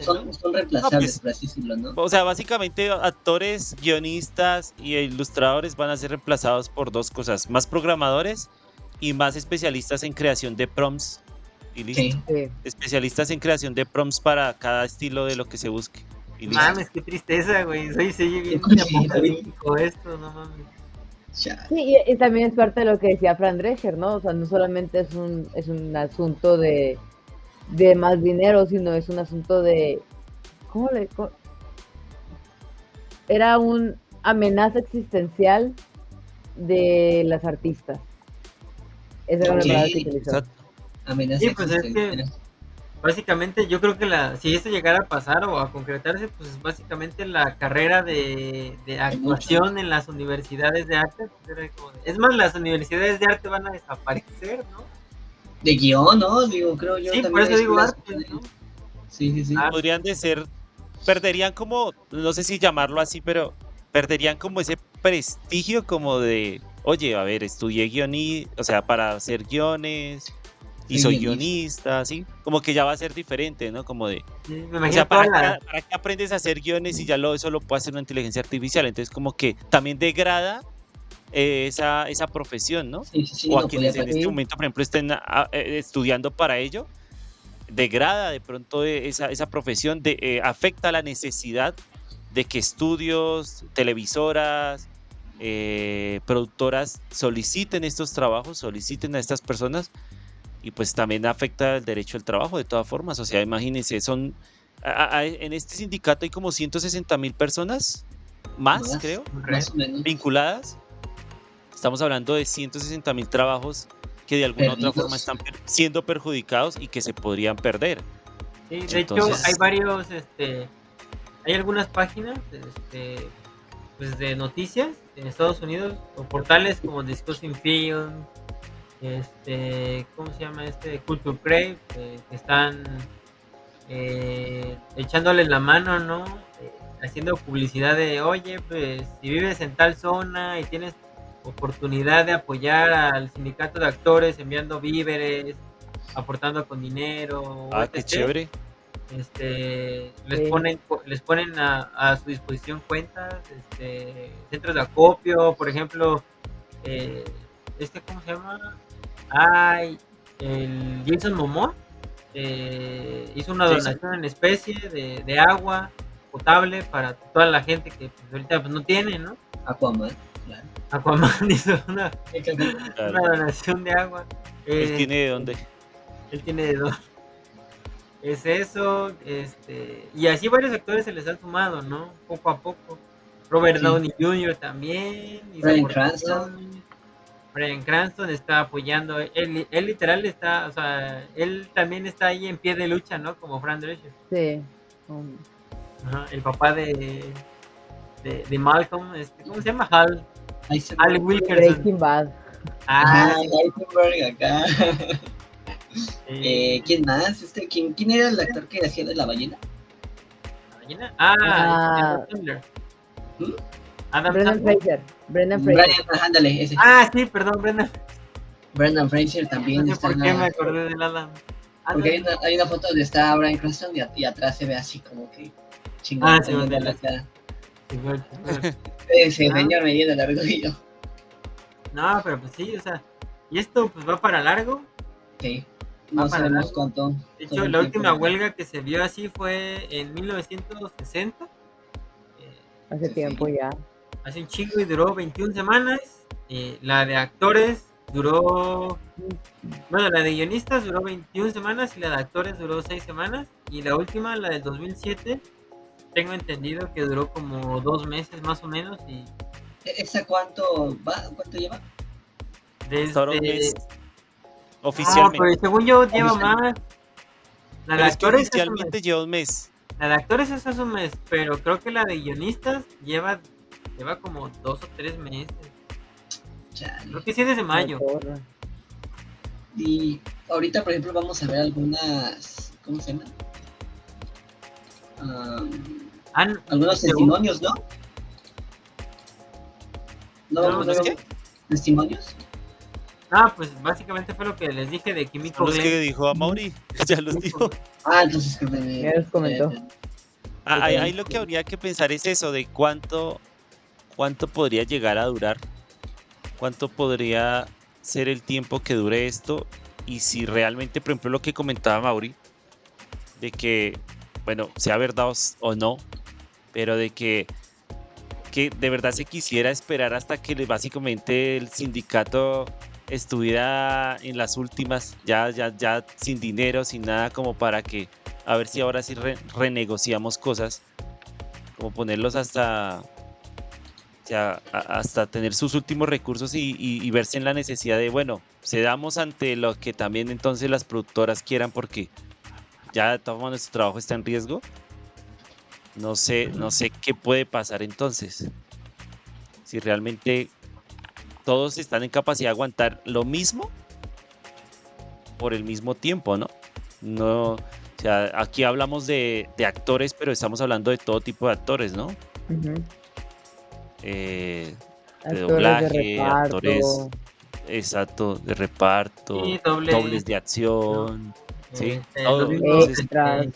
son, son, reemplazables, pues, así decirlo, ¿no? O sea, básicamente actores, guionistas y ilustradores van a ser reemplazados por dos cosas: más programadores y más especialistas en creación de prompts. Y listo. Especialistas en creación de prompts para cada estilo de lo que se busque. Y Mames, qué tristeza, güey. Soy, soy bien apocalíptico esto, no mames. Sí, y, también es parte de lo que decía Fran Drescher, ¿no? O sea, no solamente es un, es un asunto de, de más dinero, sino es un asunto de... ¿Cómo le...? Era un amenaza existencial de las artistas. Esa era la palabra que utilizó. Amenaza pues es que básicamente yo creo que la si esto llegara a pasar o a concretarse, pues básicamente la carrera de, de actuación en las universidades de arte. Pues, es más, las universidades de arte van a desaparecer, ¿no? De guion, ¿no? Digo, creo yo. Sí, por eso digo arte, ¿no? Sí, sí, sí. Podrían de ser, perderían como, no sé si llamarlo así, pero perderían como ese prestigio como de oye, a ver, estudié guioní, o sea, para hacer guiones y soy guionista, ¿sí? Como que ya va a ser diferente, ¿no? Como de... o sea, ¿para, qué, aprendes a hacer guiones y ya lo, eso lo puede hacer una inteligencia artificial? Entonces, como que también degrada eh, esa, esa profesión, ¿no? o a quienes en este momento, por ejemplo, estén ah, eh, estudiando para ello, degrada de pronto esa, esa profesión, de, eh, afecta la necesidad de que estudios, televisoras, eh, productoras soliciten estos trabajos, soliciten a estas personas y pues también afecta el derecho al trabajo de todas formas. O sea, imagínense, son en este sindicato hay como 160 mil personas más, creo, vinculadas. Estamos hablando de 160 mil trabajos que de alguna u otra forma están siendo perjudicados y que se podrían perder. de hecho hay varios, este, hay algunas páginas este, pues de noticias en Estados Unidos, o portales como Discussing Film, este, ¿cómo se llama este? Culture Crave, que están eh, echándole la mano, ¿no? Eh, haciendo publicidad de, oye, pues si vives en tal zona y tienes oportunidad de apoyar al sindicato de actores enviando víveres, aportando con dinero. Ah, qué chévere este les ponen les ponen a, su disposición cuentas este centros de acopio por ejemplo eh, este cómo se llama ay el Jason Momoa eh, hizo una donación en especie de, agua potable para toda la gente que pues, ahorita pues, no tiene no Aquaman claro. Aquaman hizo una, una donación de agua él eh, tiene de dónde él tiene de dónde es eso, este, y así varios actores se les han sumado, ¿no? Poco a poco. Robert Downey Jr. también. Brian Cranston. Brian Cranston está apoyando, él, él literal está, o sea, él también está ahí en pie de lucha, ¿no? Como Fran Drescher. Sí. Ajá, el papá de, de, Malcolm, este, ¿cómo se llama? Hal. Hal Wilkerson. Breaking Bad. Ah, Heisenberg acá. Eh, ¿Quién más? Este, ¿quién, ¿Quién era el actor que hacía de la ballena? ballena. Ah, Ah. Sandler. Adam Brendan Sandler. Fraser. Brendan Fraser. Brian, ándale, ese. Ah, sí, perdón, Brendan. Brendan Fraser también No sé está por qué la- me acordé del Adam. Porque hay una, hay una foto donde está Brian Cranston y, atrás se ve así como que chingón. Ah, sí, bueno, la cara. Ese Ah. señor me llena largo y yo. No, pero pues sí, o sea. Y esto pues va para largo. Sí. Va No para sabemos cuánto. De hecho, la tiempo. última huelga que se vio así fue en 1960. eh, Hace tiempo ya. Hace un chingo y duró 21 semanas. eh, la de actores duró. Bueno, la de guionistas duró 21 semanas y la de actores duró 6 semanas. Y la última, la del 2007, tengo entendido que duró como 2 meses más o menos. Y ¿E- ¿Esa cuánto va? ¿Cuánto lleva? desde. Solo un mes. No, Oficialmente. pero según yo lleva más. La de Pero es que actores es un mes. oficialmente lleva un mes. La de actores es hace un mes, pero creo que la de guionistas lleva, lleva como dos o tres meses. Chale. Creo que sí es desde mayo. Y ahorita, por ejemplo, vamos a ver algunas. ¿Cómo se llaman? Am, Han- algunos testimonios, ¿no? No, No, no, ¿los qué? testimonios. ah, pues básicamente fue lo que les dije de Kimiko los que Glenn. dijo a Mauri. Ya los dijo. Ah, entonces que me. Ya les comentó. eh, Ah, Ahí, ahí lo que habría que pensar es eso, de cuánto, cuánto podría llegar a durar, cuánto podría ser el tiempo que dure esto y si realmente, por ejemplo, lo que comentaba Mauri, de que, bueno, sea verdad o no, pero de que, que de verdad se quisiera esperar hasta que básicamente el sindicato estuviera en las últimas, ya, ya, ya sin dinero, sin nada, como para que a ver si ahora sí re- renegociamos cosas, como ponerlos hasta, sea, hasta tener sus últimos recursos y, y- y verse en la necesidad de, bueno, cedamos ante lo que también entonces las productoras quieran porque ya maneras nuestro trabajo está en riesgo. No sé, no sé qué puede pasar entonces. Si realmente todos están en capacidad de aguantar lo mismo por el mismo tiempo, ¿no? No, o sea, aquí hablamos de, de actores, pero estamos hablando de todo tipo de actores, ¿no? Ujú. Eh, Actores doblaje, actores- exacto, de reparto, Sí, doble- dobles de acción, sí, Este, todo. los mismos, Entonces, Extras.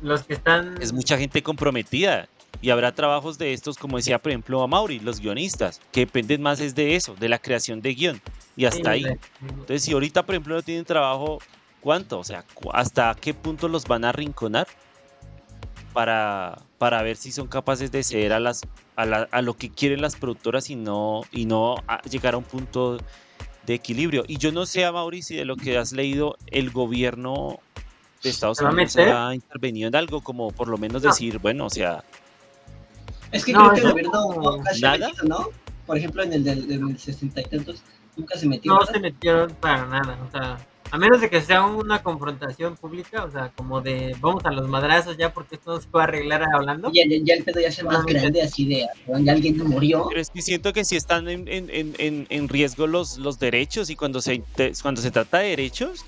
los que están es mucha gente comprometida y habrá trabajos de estos, como decía por ejemplo a Mauri, los guionistas, que dependen más es de eso, de la creación de guion y hasta ahí. Sí, Entonces, si ahorita, por ejemplo, no tienen trabajo, ¿cuánto? O sea, ¿hasta qué punto los van a arrinconar para, para ver si son capaces de ceder a, las, a, la- a lo que quieren las productoras y no, y no a llegar a un punto de equilibrio? Y yo no sé, a si de lo que has leído, el gobierno de Estados ¿Se va a Unidos ha intervenido en algo, como por lo menos No. decir, bueno, o sea, Es que No, creo que el gobierno no. no, casi se ha ¿Nada? metido, ¿no? Por ejemplo, en el del, del 60 y tantos, nunca se metió. no ¿verdad? se metieron para nada, o sea, a menos de que sea una confrontación pública, o sea, como de vamos a los madrazos ya porque esto no se puede arreglar hablando. Ya, ya, ya el pedo ya sea más No, grande, así de, "Weón, ya alguien murió. Pero es que siento que sí están en, en- en- en- riesgo los, los derechos y cuando se, te- cuando se trata de derechos,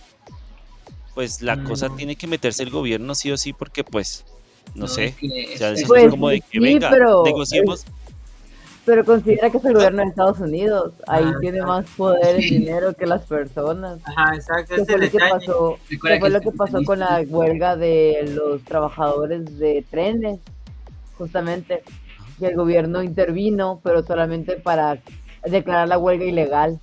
pues la cosa Mm. tiene que meterse el gobierno sí o sí porque pues, no, sé, es que o sea, es- eso Pues, es como de que sí, venga, pero- negociemos. Pero considera que es el gobierno de Estados Unidos. Ahí Ah, tiene exacto. más poder y dinero que las personas. Ajá, exacto, ¿Qué fue lo que pasó, qué fue que lo que pasó con la huelga de los trabajadores de trenes? Justamente. Y el gobierno intervino, pero solamente para declarar la huelga ilegal.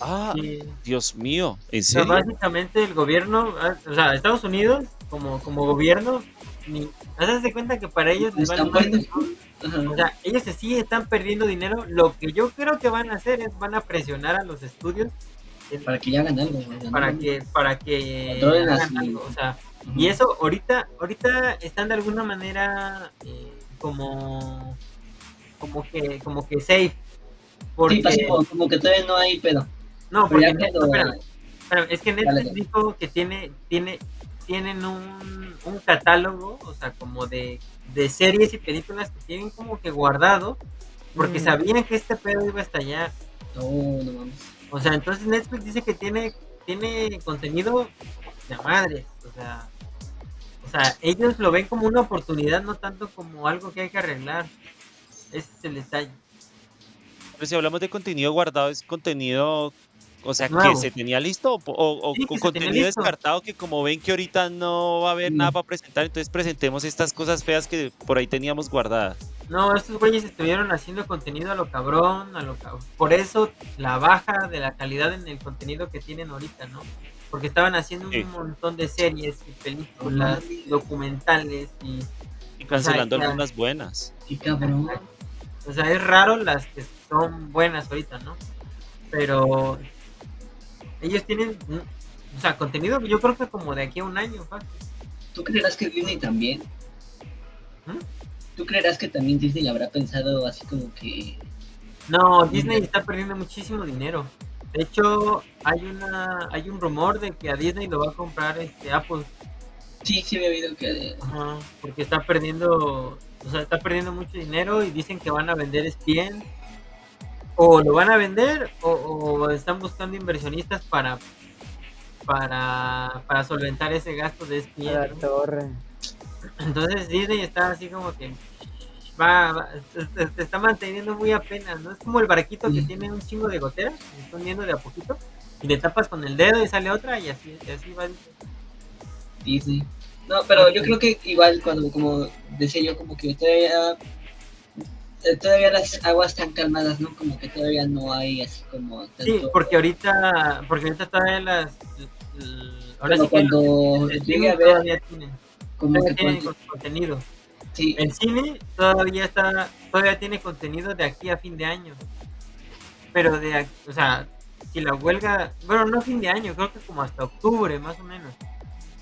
Ah, Sí. Dios mío, ¿en serio? básicamente el gobierno, ah, o sea, Estados Unidos como, como gobierno, ni, hazte de cuenta que para ellos les vale O sea, ellos sí están perdiendo dinero. Lo que yo creo que van a hacer es van a presionar a los estudios Para que ya hagan algo. para que para que hagan así. algo, o sea, y eso ahorita ahorita están de alguna manera eh, como como que como que safe porque Sí, como, que todavía no hay pedo. no Pero porque ya Net- cuando- espérame, espérame, es que Netflix dale. dijo que tiene tiene tienen un, un catálogo o sea como de, de series y películas que tienen como que guardado porque Mm. sabían que este pedo iba a estallar No, no mames. o sea, entonces Netflix dice que tiene, tiene contenido de madres. O sea, o sea, ellos lo ven como una oportunidad, no tanto como algo que hay que arreglar. Ese es el detalle. Pero si hablamos de contenido guardado, es contenido o sea, que se tenía listo o, con contenido descartado que como ven que ahorita no va a haber nada para presentar, entonces presentemos estas cosas feas que por ahí teníamos guardadas. No, estos güeyes estuvieron haciendo contenido a lo cabrón, a lo cabrón. Por eso la baja de la calidad en el contenido que tienen ahorita, ¿no? Porque estaban haciendo un montón de series y películas, documentales y... Y cancelando algunas buenas. Qué cabrón. O sea, es raro las que son buenas ahorita, ¿no? Pero ellos tienen, o sea, contenido, yo creo que como de aquí a un año, ¿Tú creerás que Disney también? ¿Mm? ¿Tú creerás que también Disney habrá pensado así como que... No, Disney está perdiendo muchísimo dinero. De hecho, hay una hay un rumor de que a Disney lo va a comprar este Apple. Sí, sí me he oído que... Ajá, porque está perdiendo, o sea, está perdiendo mucho dinero y dicen que van a vender Spien o lo van a vender o, están buscando inversionistas para para, para solventar ese gasto de ESPN. torre. Entonces Disney está así como que va, se, está manteniendo muy apenas, ¿no? Es como el barquito que tiene un chingo de goteras, se está hundiendo de a poquito, y le tapas con el dedo y sale otra y así, así va. Disney. No, pero yo creo que igual cuando, como decía yo, como que todavía eh, todavía las aguas están calmadas, ¿no? Como que todavía no hay así como... Sí, porque ahorita, porque ahorita todavía las... Ahora sí cuando llegue a ver... Como todavía que tienen contenido. Sí. El cine todavía está, todavía tiene contenido de aquí a fin de año. Pero de, o sea, si la huelga, bueno, no fin de año, creo que como hasta octubre, más o menos.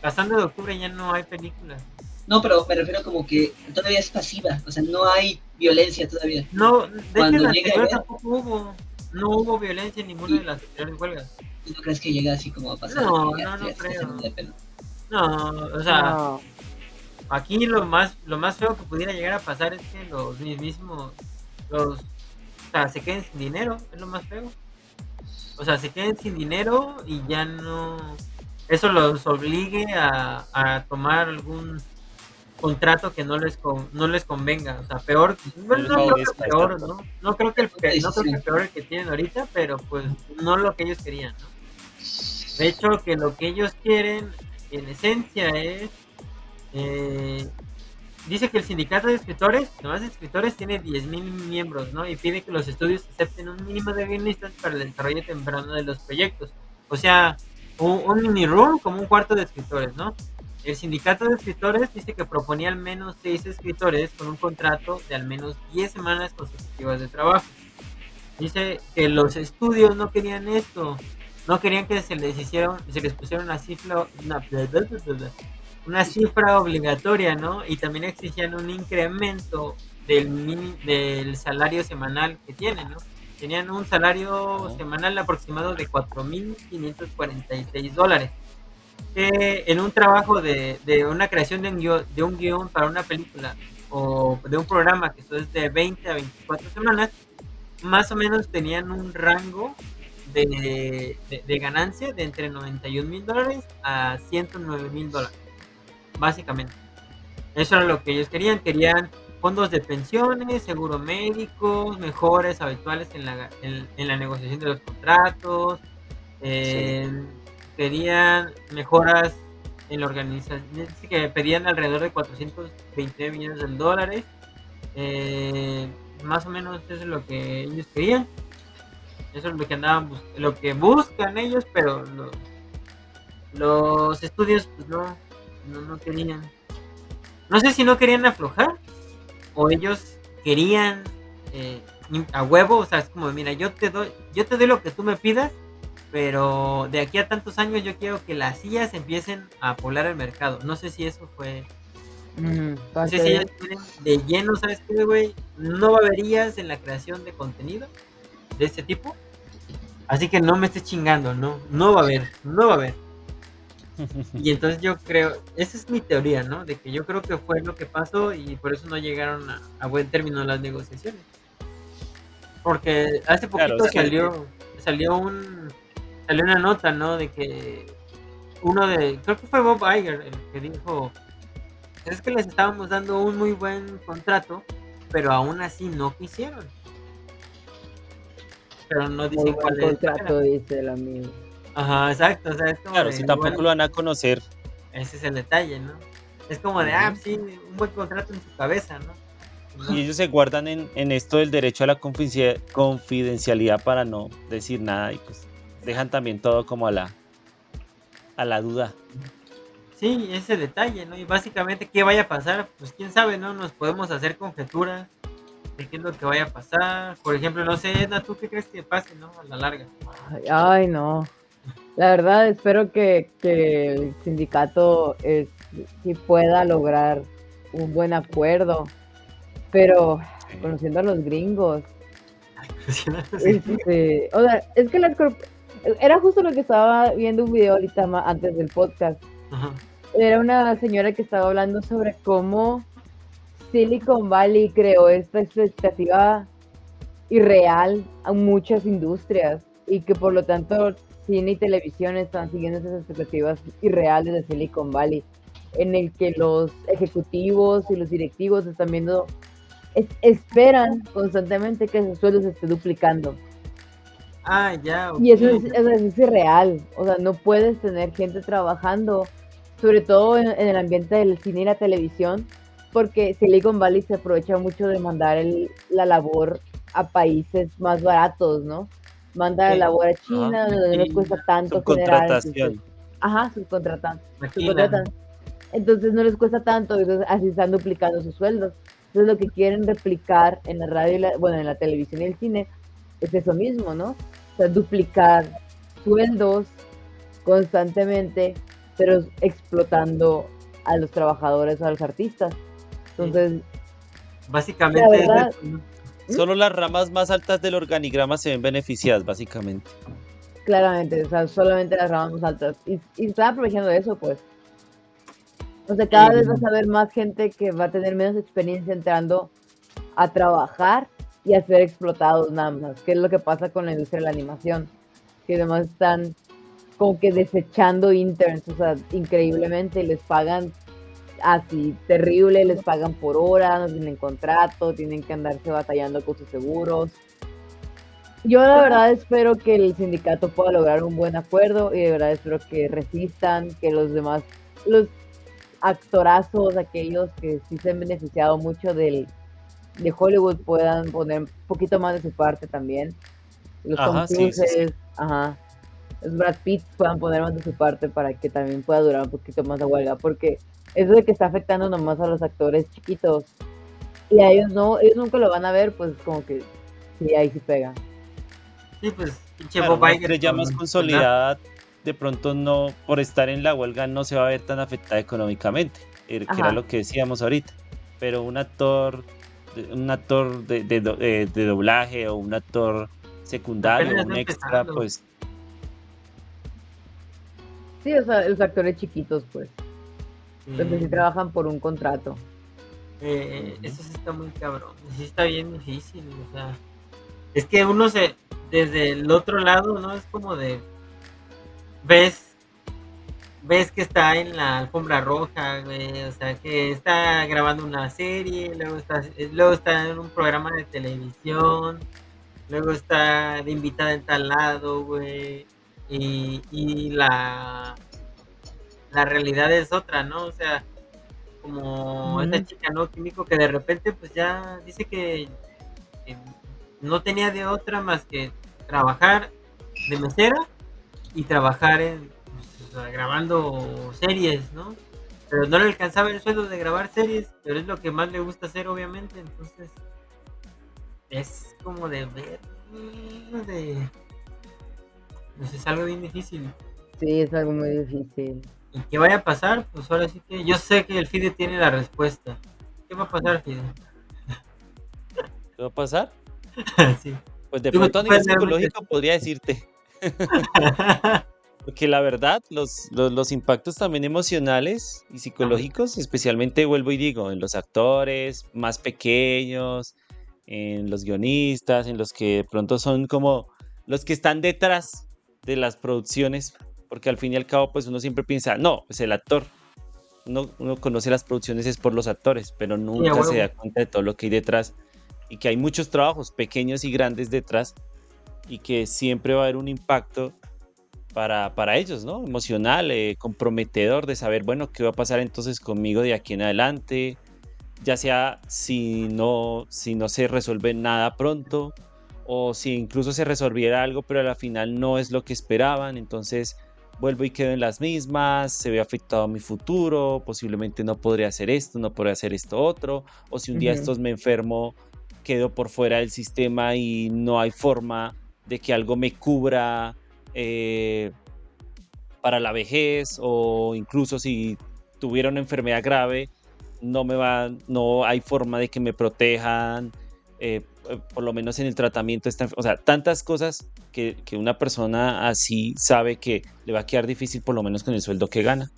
Pasando de octubre ya no hay películas. No, pero me refiero como que todavía es pasiva, o sea, no hay violencia todavía. No, de Cuando hecho tampoco hubo, no hubo violencia en ninguna de las anteriores huelgas. ¿Y no crees que llega así como a pasar? No, no, no creo. No, o sea, aquí lo más, lo más feo que pudiera llegar a pasar es que los mismos, los, o sea, se queden sin dinero, es lo más feo. O sea, se queden sin dinero y ya no, eso los obligue a, a tomar algún contrato que no les no les convenga, o sea, peor, no, creo que peor, ¿no? No creo que el, no creo que peor el que tienen ahorita, pero pues no lo que ellos querían, ¿no? De hecho, que lo que ellos quieren en esencia es eh, dice que el sindicato de escritores, nomás de escritores tiene 10.000 miembros, ¿no? Y pide que los estudios acepten un mínimo de guionistas para el desarrollo temprano de los proyectos. O sea, un, un mini room como un cuarto de escritores, ¿no? El sindicato de escritores dice que proponía al menos seis escritores con un contrato de al menos 10 semanas consecutivas de trabajo. Dice que los estudios no querían esto, no querían que se les hicieron, se les pusiera una cifra, una, cifra obligatoria, ¿no? Y también exigían un incremento del, del salario semanal que tienen, ¿no? Tenían un salario semanal aproximado de 4.546 dólares en un trabajo de, de una creación de un, guion, de un guion para una película o de un programa que es de 20 a 24 semanas, más o menos tenían un rango de, de, ganancia de entre 91 mil dólares a 109 mil dólares, básicamente. Eso era lo que ellos querían, querían fondos de pensiones, seguro médicos, mejores habituales en la, en, la negociación de los contratos, eh, pedían mejoras en la organización, que pedían alrededor de 420 millones de dólares. Eh, más o menos eso es lo que ellos querían. Eso es lo que andaban lo que buscan ellos, pero los, estudios pues no, no, querían. No sé si no querían aflojar o ellos querían eh, a huevo, o sea, es como mira, yo te doy, yo te doy lo que tú me pidas pero de aquí a tantos años yo quiero que las sillas empiecen a poblar el mercado. No sé si eso fue... no sé si ellas tienen de lleno, ¿sabes qué, güey? No va a haber en la creación de contenido de este tipo. Así que no me estés chingando, no, no va a haber, no va a haber. Y entonces yo creo, esa es mi teoría, ¿no? De que yo creo que fue lo que pasó y por eso no llegaron a, buen término las negociaciones. Porque hace poquito salió, salió un, salió una nota, ¿no? De que uno de, creo que fue Bob Iger el que dijo es que les estábamos dando un muy buen contrato, pero aún así no quisieron. Pero no dicen cuál es. contrato, dice el amigo. Ajá, exacto. O sea, es como claro, si tampoco lo van a conocer. Ese es el detalle, ¿no? Es como de, ah, sí, un buen contrato en su cabeza, ¿no? Y ellos se guardan en, en, esto del derecho a la confidencialidad para no decir nada y pues dejan también todo como a la, a la duda. Sí, ese detalle, ¿no? Y básicamente, ¿qué vaya a pasar? Pues quién sabe, ¿no? Nos podemos hacer conjeturas de qué es lo que vaya a pasar. Por ejemplo, no sé, Edna, ¿tú qué crees que pase, ¿no? A la larga. Ay, no. La verdad, espero que, que el sindicato eh, sí pueda lograr un buen acuerdo. Pero, conociendo a los gringos. Este, o sea, es que las era justo lo que estaba viendo un video ahorita antes del podcast. Ajá era una señora que estaba hablando sobre cómo Silicon Valley creó esta expectativa irreal a muchas industrias y que por lo tanto cine y televisión están siguiendo esas expectativas irreales de Silicon Valley, en el que los ejecutivos y los directivos están viendo, esperan constantemente que sus sueldos se esté duplicando. Ah, ya. Y eso es, eso es irreal, o sea, no puedes tener gente trabajando sobre todo en, el ambiente del cine y la televisión, porque Silicon Valley se aprovecha mucho de mandar el, la labor a países más baratos, ¿no? Manda la labor a China, donde no les cuesta tanto subcontratación. ajá, subcontratan, subcontratan. Entonces no les cuesta tanto, entonces así están duplicando sus sueldos. Entonces lo que quieren replicar en la radio, y bueno, en la televisión y el cine es eso mismo, ¿no? O sea, duplicar sueldos constantemente pero explotando a los trabajadores, a los artistas. Entonces, básicamente, solo las ramas más altas del organigrama se ven beneficiadas, básicamente. Claramente, o sea, solamente las ramas más altas. Y, y están aprovechando eso, pues. O sea, cada vez vas a ver más gente que va a tener menos experiencia entrando a trabajar y a ser explotados nada más, que es lo que pasa con la industria de la animación, que además están como que desechando interns, o sea, increíblemente les pagan así terrible, les pagan por hora, no tienen contrato, tienen que andarse batallando con sus seguros. Yo la verdad espero que el sindicato pueda lograr un buen acuerdo y de verdad espero que resistan, que los demás, los actorazos, aquellos que sí se han beneficiado mucho del, de Hollywood puedan poner un poquito más de su parte también. Los ajá, ajá. Los Brad Pitt puedan poner más de su parte para que también pueda durar un poquito más la huelga, porque eso de que está afectando nomás a los actores chiquitos. Y a ellos no, ellos nunca lo van a ver, pues como que sí, ahí sí pega. Sí, pues, pinche claro, ya más consolidada, de pronto no, por estar en la huelga no se va a ver tan afectada económicamente, eh, que era lo que decíamos ahorita, pero un actor, un actor de, de, de, de doblaje o un actor secundario, un extra, pues Sí, o sea, los actores chiquitos, pues. Los que sí trabajan por un contrato. Eh, eso sí está muy cabrón. Sí está bien difícil. O sea, es que uno se. Desde el otro lado, ¿no? Es como de. Ves. Ves que está en la alfombra roja, güey. O sea, que está grabando una serie. Luego está, luego está en un programa de televisión. Luego está de invitada en tal lado, güey y, la, la realidad es otra, ¿no? O sea, como esta chica, ¿no? Químico que de repente pues ya dice que, no tenía de otra más que trabajar de mesera y trabajar en grabando series, ¿no? Pero no le alcanzaba el sueldo de grabar series, pero es lo que más le gusta hacer, obviamente. Entonces, es como de ver, de pues es algo bien difícil. Sí, es algo muy difícil. ¿Y qué vaya a pasar? Pues ahora sí que yo sé que el FIDE tiene la respuesta. ¿Qué va a pasar, FIDE? ¿Qué va a pasar? sí. Pues de pronto a nivel psicológico podría decirte. Porque la verdad, los, los, los, impactos también emocionales y psicológicos, especialmente vuelvo y digo, en los actores más pequeños, en los guionistas, en los que de pronto son como los que están detrás de las producciones, porque al fin y al cabo, pues uno siempre piensa, no, es el actor, uno, conoce las producciones es por los actores, pero nunca se da cuenta de todo lo que hay detrás y que hay muchos trabajos pequeños y grandes detrás y que siempre va a haber un impacto para, para ellos, ¿no? Emocional, eh, comprometedor de saber, bueno, qué va a pasar entonces conmigo de aquí en adelante, ya sea si no, si no se resuelve nada pronto o si incluso se resolviera algo, pero al final no es lo que esperaban, entonces vuelvo y quedo en las mismas, se ve afectado mi futuro, posiblemente no podría hacer esto, no podría hacer esto otro, o si un día estos me enfermo, quedo por fuera del sistema y no hay forma de que algo me cubra eh, para la vejez o incluso si tuviera una enfermedad grave, no me va, no hay forma de que me protejan, eh, por lo menos en el tratamiento, o sea, tantas cosas que, una persona así sabe que le va a quedar difícil por lo menos con el sueldo que gana.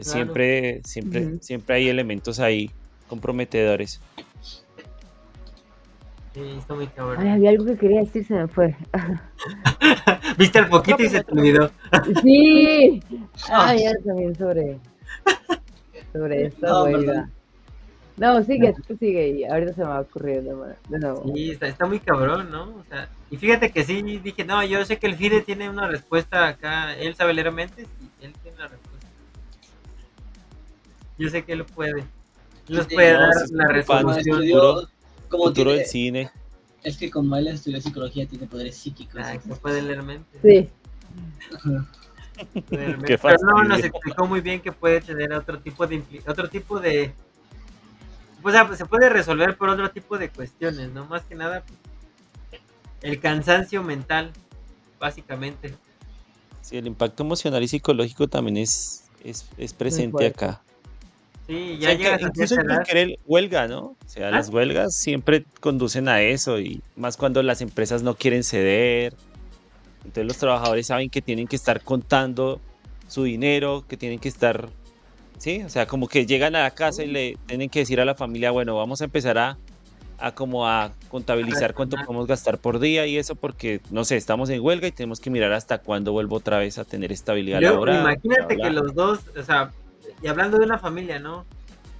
Siempre, siempre, siempre hay elementos ahí comprometedores. Sí, está muy cabrón. Ay, había algo que quería decir, se me fue. Viste el poquito y se te olvidó. Sí. Ay, ya también sobre, sobre huelga. No, sigue, tú sigue y ahorita se me va a ocurrir de nuevo. Sí, está, muy cabrón, ¿no? O sea, y fíjate que sí, dije, no, yo sé que el FIDE tiene una respuesta acá, él sabe leer mentes y él tiene una respuesta. Yo sé que él puede. Él nos puede dar la resolución. Futuro, como futuro del cine. Es que como él estudió psicología, tiene poderes psíquicos. Ah, que puede leer mentes. Sí. Pero no, nos explicó muy bien que puede tener otro tipo de otro tipo de o sea, pues se puede resolver por otro tipo de cuestiones, ¿no? Más que nada, el cansancio mental, básicamente. Sí, el impacto emocional y psicológico también es, es, presente acá. Sí, ya llega Incluso querer huelga, ¿no? O sea, las ah. huelgas siempre conducen a eso y más cuando las empresas no quieren ceder. Entonces los trabajadores saben que tienen que estar contando su dinero, que tienen que estar Sí, o sea, como que llegan a la casa y le tienen que decir a la familia, bueno, vamos a empezar a, a como a contabilizar cuánto podemos gastar por día y eso porque, no sé, estamos en huelga y tenemos que mirar hasta cuándo vuelvo otra vez a tener estabilidad laboral. Imagínate que los dos, o sea, y hablando de una familia, ¿no?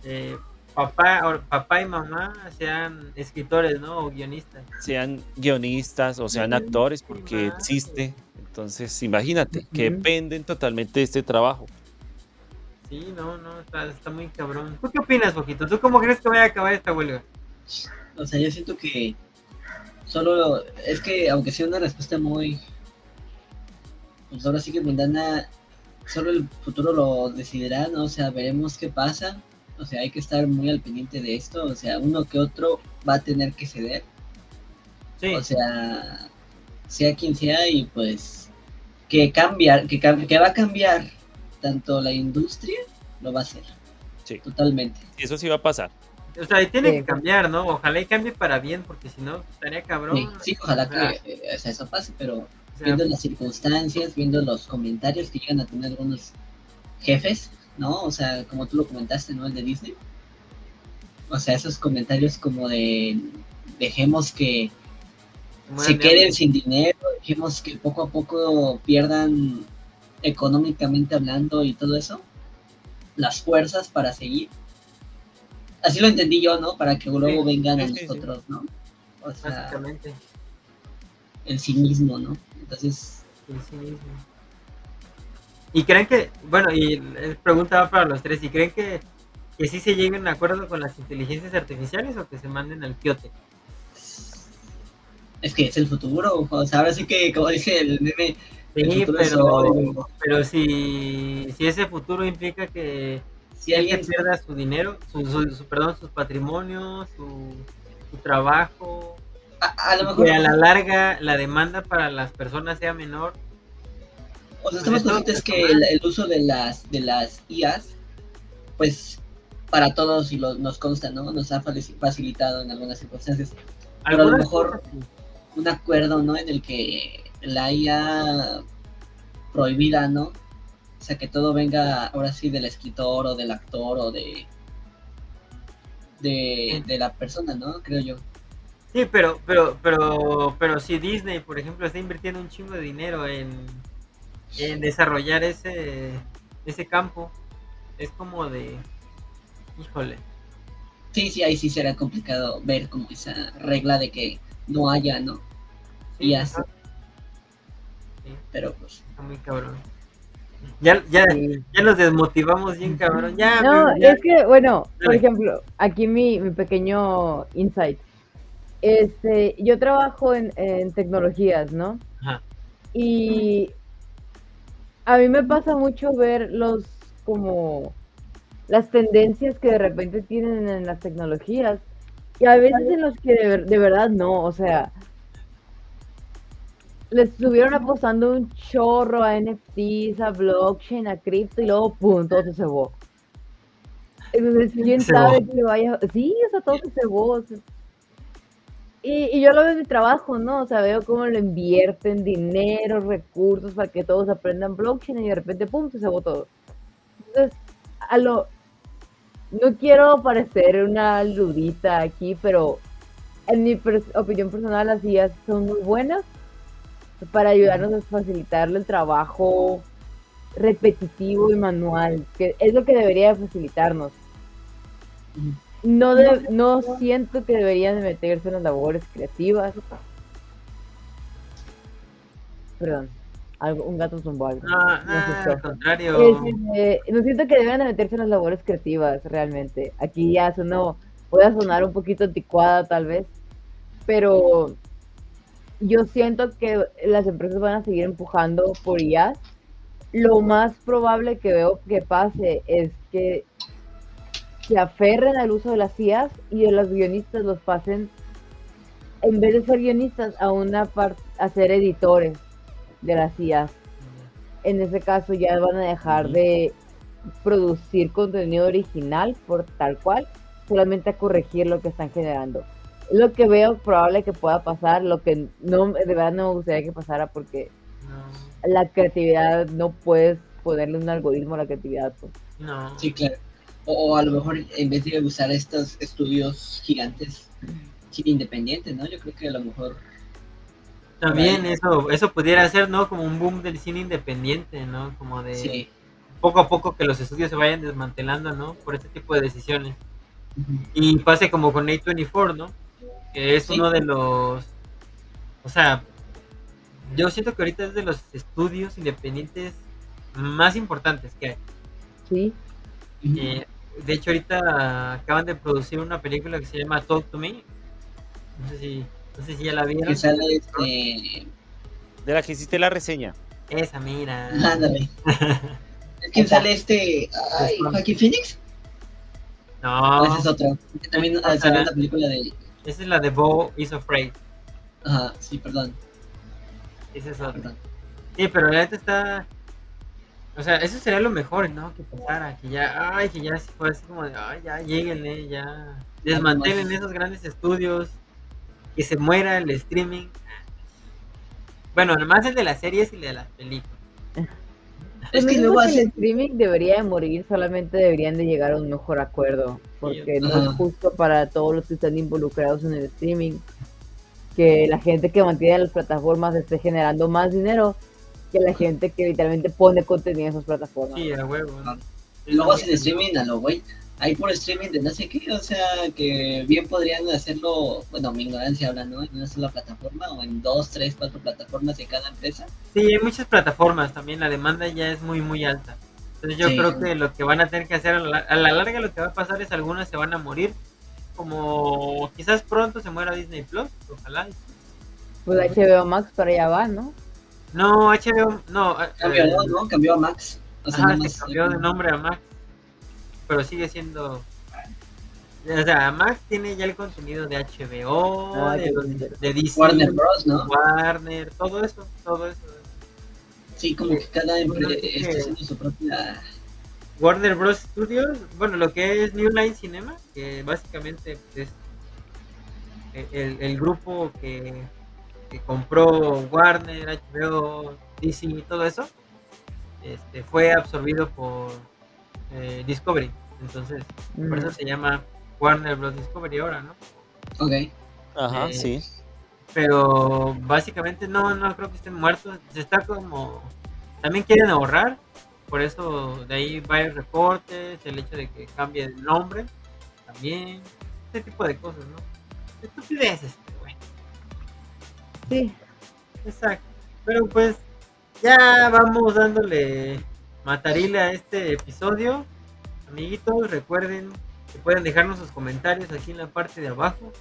Eh, papá, papá y mamá sean escritores, ¿no? O guionistas. Sean guionistas o sean actores porque existe. Entonces, imagínate, que dependen totalmente de este trabajo. Sí, no, no, está, está muy cabrón. ¿Tú qué opinas, Poquito? ¿Tú cómo crees que vaya a acabar esta huelga? O sea, yo siento que solo es que aunque sea una respuesta muy pues ahora sí que mundana solo el futuro lo decidirá no o sea veremos qué pasa o sea hay que estar muy al pendiente de esto o sea uno que otro va a tener que ceder sí. o sea sea quien sea y pues que cambiar que, que va a cambiar tanto la industria lo va a hacer. Sí. Totalmente. Eso sí va a pasar. O sea, tiene que cambiar, ¿no? Ojalá y cambie para bien, porque si no, estaría cabrón. Sí, ojalá que eh, eso pase, pero viendo las circunstancias, viendo los comentarios que llegan a tener algunos jefes, ¿no? O sea, como tú lo comentaste, ¿no? El de Disney. O sea, esos comentarios como de dejemos que se queden sin dinero, dejemos que poco a poco pierdan económicamente hablando y todo eso, las fuerzas para seguir. Así lo entendí yo, ¿no? Para que luego vengan a nosotros, ¿no? O sea, el cinismo, ¿no? Entonces... ¿Y creen que, bueno, y preguntaba para los tres, ¿y creen que, que sí se lleguen a acuerdo con las inteligencias artificiales o que se manden al quiote? Es que es el futuro, o sea, ahora sí que, como dice el meme, Sí, pero, pero si, si ese futuro implica que si alguien pierda su dinero, su, su, perdón, sus patrimonios, su, su trabajo, a, lo mejor, que a la larga la demanda para las personas sea menor. O sea, estamos conscientes que el, uso de las de las IAs, pues para todos y lo, nos consta, ¿no? Nos ha facilitado en algunas circunstancias. Pero a lo mejor un acuerdo, ¿no? En el que la IA prohibida, ¿no? O sea, que todo venga ahora sí del escritor o del actor o de, de, la persona, ¿no? Creo yo. Sí, pero, pero, pero, pero si Disney, por ejemplo, está invirtiendo un chingo de dinero en, en desarrollar ese, ese campo, es como de, híjole. Sí, sí, ahí sí será complicado ver como esa regla de que no haya, ¿no? y así. Pero pues. Está muy cabrón. Ya, ya, ya nos desmotivamos bien, cabrón. Ya, no, es que, bueno, por ejemplo, aquí mi, mi pequeño insight. Este, yo trabajo en, en tecnologías, ¿no? Ajá. Y a mí me pasa mucho ver los, como, las tendencias que de repente tienen en las tecnologías. Y a veces en los que de, de verdad no, o sea, le estuvieron apostando un chorro a NFTs, a blockchain, a cripto y luego pum, todo se cebó. Entonces, ¿quién sabe que vaya? Sí, o sea, todo se cebó. Y, yo lo veo en mi trabajo, ¿no? O sea, veo cómo lo invierten dinero, recursos para que todos aprendan blockchain y de repente, pum, se cebó todo. Entonces, a lo. No quiero parecer una ludita aquí, pero en mi opinión personal, las ideas son muy buenas para ayudarnos a facilitarle el trabajo repetitivo y manual, que es lo que debería facilitarnos. No, no siento que deberían de meterse en las labores creativas. Perdón, algo, un gato zumbó algo. Ah, no, al contrario. Eh, no siento que deberían de meterse en las labores creativas, realmente. Aquí ya sonó, puede sonar un poquito anticuada tal vez, pero yo siento que las empresas van a seguir empujando por IA. Lo más probable que veo que pase es que se aferren al uso de las IAs y de los guionistas los pasen, en vez de ser guionistas, a una parte, a ser editores de las IAs. En ese caso ya van a dejar de producir contenido original por tal cual, solamente a corregir lo que están generando lo que veo probable que pueda pasar, lo que no, de verdad no me gustaría que pasara porque la creatividad no puedes ponerle un algoritmo a la creatividad. Pues. No. Sí, claro. O, a lo mejor en vez de usar estos estudios gigantes, cine independiente, ¿no? Yo creo que a lo mejor... También eso, eso pudiera ser, ¿no? Como un boom del cine independiente, ¿no? Como de poco a poco que los estudios se vayan desmantelando, ¿no? Por este tipo de decisiones. Y pase como con A24, ¿no? que es uno de los, o sea, yo siento que ahorita es de los estudios independientes más importantes que hay. Sí. Eh, de hecho, ahorita acaban de producir una película que se llama Talk to Me. No sé si, no sé si ya la vieron. Que sale este... De la que hiciste la reseña. Esa, mira. Ándale. es que sale este. Ay, ¿Joaquín Phoenix? No. Ese es otro. También sale la película de esa es la de Bo is Afraid. Ajá, sí, perdón. Esa es otra. Sí, pero la neta está. O sea, eso sería lo mejor, ¿no? Que pasara, que ya, ay, que ya fue así como de, ay, ya, lleguenle, ya. Desmantelen esos grandes estudios, que se muera el streaming. Bueno, nomás el de las series y el de las películas. Es que luego el streaming debería de morir, solamente deberían de llegar a un mejor acuerdo, porque no es justo para todos los que están involucrados en el streaming que la gente que mantiene las plataformas esté generando más dinero que la gente que literalmente pone contenido en esas plataformas. Sí, a huevo. Luego hacen streaming a lo güey hay por streaming de no sé qué, o sea, que bien podrían hacerlo, bueno, mi ignorancia hablando, en una sola plataforma o en dos, tres, cuatro plataformas de cada empresa. Sí, hay muchas plataformas también, la demanda ya es muy, muy alta. Entonces yo creo que lo que van a tener que hacer a la, larga lo que va a pasar es algunas se van a morir, como quizás pronto se muera Disney Plus, ojalá. Pues HBO Max para allá va, ¿no? No, HBO, no. Cambió, eh, ¿no? Cambió a Max. O sea, cambió de nombre a Max pero sigue siendo. O sea, Max tiene ya el contenido de HBO, ah, de, DC, Warner Bros, ¿no? Warner, todo eso, todo eso. Sí, como que cada empresa está haciendo su propia. Warner Bros. Studios, bueno, lo que es New Line Cinema, que básicamente es el, el grupo que, que, compró Warner, HBO, DC y todo eso, este, fue absorbido por eh, Discovery. Entonces, por eso mm. se llama Warner Bros. Discovery ahora, ¿no? Ok. Ajá, eh, sí. Pero básicamente no, no creo que estén muertos. Se está como. También quieren ahorrar. por eso de ahí varios reportes, el hecho de que cambie el nombre, también, ese tipo de cosas, ¿no? Estupideces, bueno. Sí. Exacto. Pero pues ya vamos dándole matarile a este episodio. Amiguitos, recuerden que pueden dejarnos sus comentarios aquí en la parte de abajo.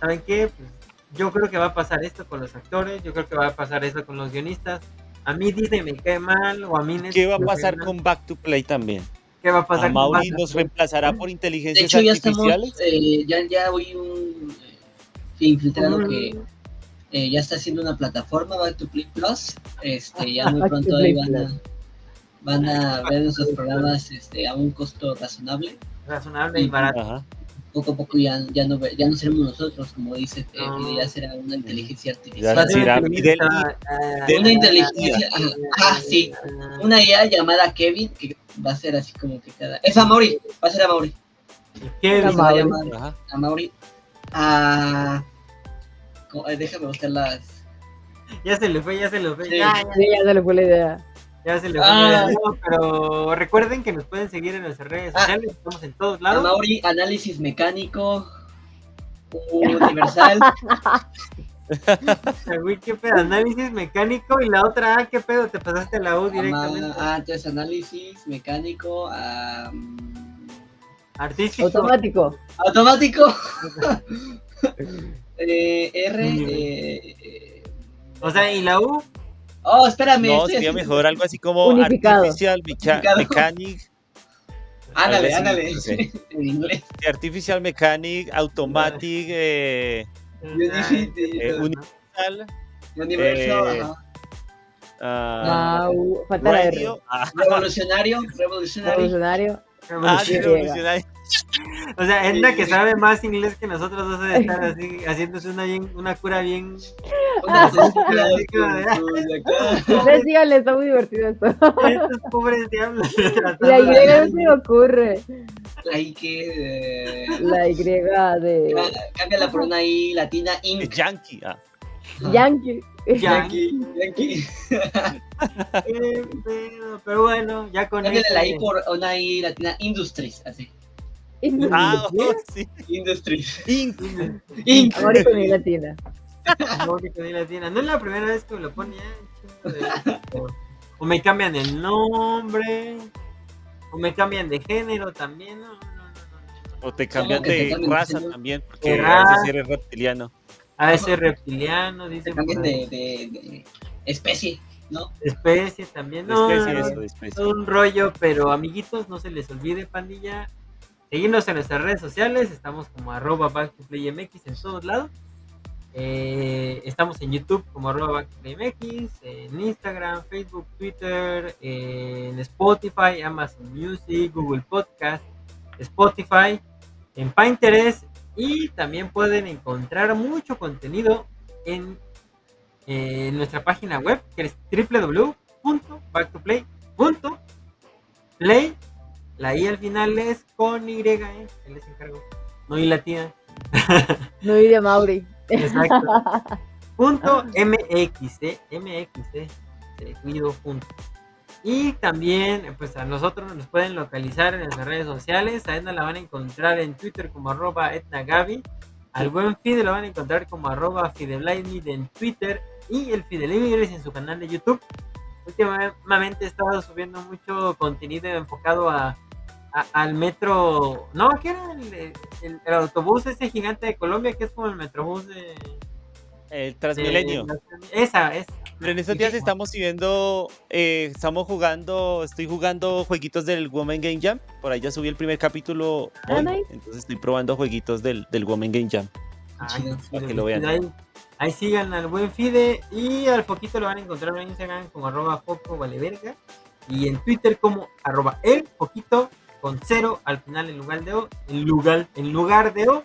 ¿Saben qué? Pues yo creo que va a pasar esto con los actores, yo creo que va a pasar esto con los guionistas. A mí Disney me cae mal o a mí ¿Qué va a pasar con Back to Play también? ¿Qué va a pasar? ¿A Mauri nos reemplazará por inteligencias de hecho, ya artificiales? Estamos, eh, ya, ya oí un eh, infiltrado que eh, ya está haciendo una plataforma Back to Play Plus. Este, ya muy pronto ahí van a, van a ver nuestros programas este, a un costo razonable. Razonable y barato. Ajá. Poco a poco ya, ya, no, ya no seremos nosotros, como dice eh, No. ya será una inteligencia Ya artificial. será Fidel Ah, Una inteligencia, ah, sí, ah, una IA llamada Kevin, que va a ser así como que cada... Es a Mauri, va a ser a Mauri. Kevin, Se va a llamar Ajá. a A... eh, Déjame buscar las... Ya se le fue, ya se le fue. Sí. Ya, ya, Sí, ya se le fue la idea. ya se le fue. Ah. No, pero recuerden que nos pueden seguir en nuestras redes Ah. sociales. Estamos en todos A lados. Mauri, análisis mecánico, universal. Qué pedo, análisis mecánico y la otra, ah, qué pedo, te pasaste la U directamente. Ah, entonces análisis mecánico, Artístico. Automático. automático. Eh, R. eh, eh, O sea, y la U, oh, espérame. No, sería haciendo- mejor algo así como Unificado. Artificial Mecha- Unificado. Mechanic, Ándale, ándale. en inglés. Artificial Mechanic, Automatic, eh, Unity, eh, Universal, Universal, eh, ajá. ah, falta. Radio, ah, Revolucionario, revolucionario. Revolucionario. ah, sí, Sí, revolucionario. O sea, es la que sabe más inglés que nosotros dos de estar así, haciéndose una, bien, una cura bien. De-. Ustedes síganle, está muy divertido esto. Estos pobres diablos. La Y de- no se me ocurre. Ahí que. eh, La Y de cá- Cámbiala por una I latina, Inc. Yankee, ah. Yankee. Yankee. Pero bueno, ya con Cámbiale la I ese- por una I latina, Industries. Así. Ah, oh, sí. Industries. Inc. Inc. Amor y comida latina. Amor y comida latina. No es la primera vez que me lo pone de- O, me cambian el nombre. O me cambian de género también. No, no, no, no. O te cambian te de raza también, porque a veces eres reptiliano. A veces reptiliano, dicen. También por ahí. de, de, de especie, ¿no? Especie también. No, especie, no, no. eso, especie. un rollo, pero amiguitos, no se les olvide, pandilla. Seguirnos en nuestras redes sociales, estamos como arroba back to play en todos lados. Eh, estamos en YouTube como arroba back to play en Instagram, Facebook, Twitter, en Spotify, Amazon Music, Google Podcast, Spotify, en Pinterest y también pueden encontrar mucho contenido en, eh, nuestra página web que es www.backtoplay.play la I al final es con Y, ¿eh? Él les encargo. No I latina. No y de Mauri. Exacto. punto MX, ¿eh? MX, ¿eh? Cuido punto. Y también, pues a nosotros nos pueden localizar en nuestras redes sociales. A Edna la van a encontrar en Twitter como arroba etnagabi. Al buen Fide lo van a encontrar como arroba fideblindmid en Twitter. Y el Fidelibres en su canal de YouTube. Últimamente he estado subiendo mucho contenido enfocado a, a- al metro. No, ¿qué era? El, el- el autobús ese gigante de Colombia que es como el metrobús de. El de- Transmilenio. esa, esa. Pero en estos días estamos subiendo, eh, estamos jugando, estoy jugando jueguitos del Woman Game Jam. Por ahí ya subí el primer capítulo Ah, hoy, nice. entonces estoy probando jueguitos del, del Woman Game Jam. Ay, qué Para que lo vean. Ahí, ahí sigan al buen Fide y al poquito lo van a encontrar en Instagram como arroba foco vale verga y en Twitter como arroba el poquito con cero al final en lugar de o, en lugar, en lugar de o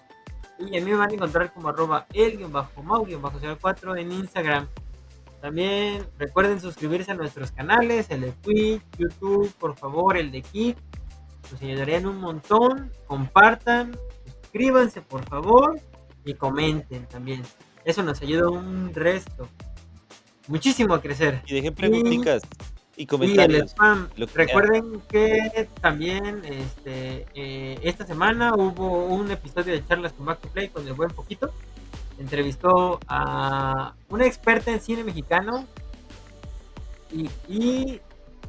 y a mí me van a encontrar como arroba el guion bajo mau bajo 04 en Instagram. También recuerden suscribirse a nuestros canales, el de Twitch, YouTube, por favor, el de Kik. Nos ayudarían un montón. Compartan, suscríbanse por favor y comenten también. Eso nos ayuda un resto. Muchísimo a crecer. Y dejen preguntitas. y comentarios. el spam. Recuerden que también este, eh, esta semana hubo un episodio de charlas con Back to Play con el buen poquito. Entrevistó a una experta en cine mexicano y, y,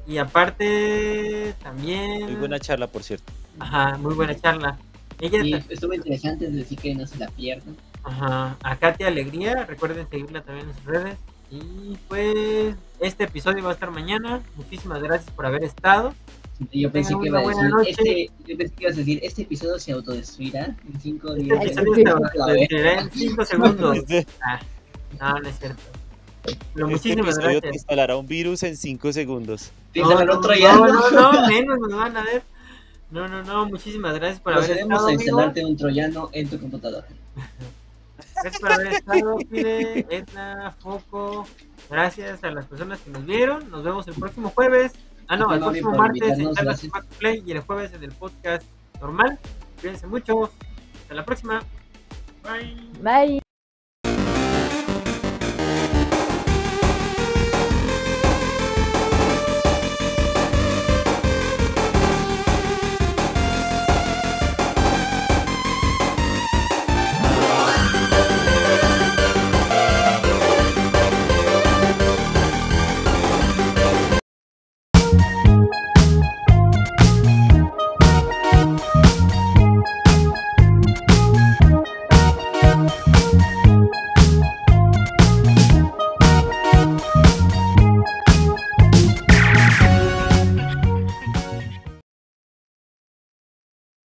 y aparte también... Muy buena charla, por cierto. Ajá, muy buena charla. Ella y estuvo interesante, decir que no se la pierdan. Ajá, a Katia Alegría, recuerden seguirla también en sus redes. Y pues este episodio va a estar mañana. Muchísimas gracias por haber estado. Yo pensé, que iba a decir, este, yo pensé que ibas a decir, este episodio se autodestruirá en 5 este días. Este episodio se autodestruirá en 5 segundos. Ah, no, no es cierto. Pero este muchísimas episodio gracias. te instalará un virus en 5 segundos. No, no, no, no, no, menos nos van a ver. No, no, no, muchísimas gracias por haber estado. a instalarte un troyano en tu computadora. Gracias por haber estado, Fide, Edna, Foco. Gracias a las personas que nos vieron. Nos vemos el próximo jueves. Ah, no, el próximo martes en Charlas Play y el jueves en el podcast normal. Cuídense mucho. Hasta la próxima. Bye. Bye.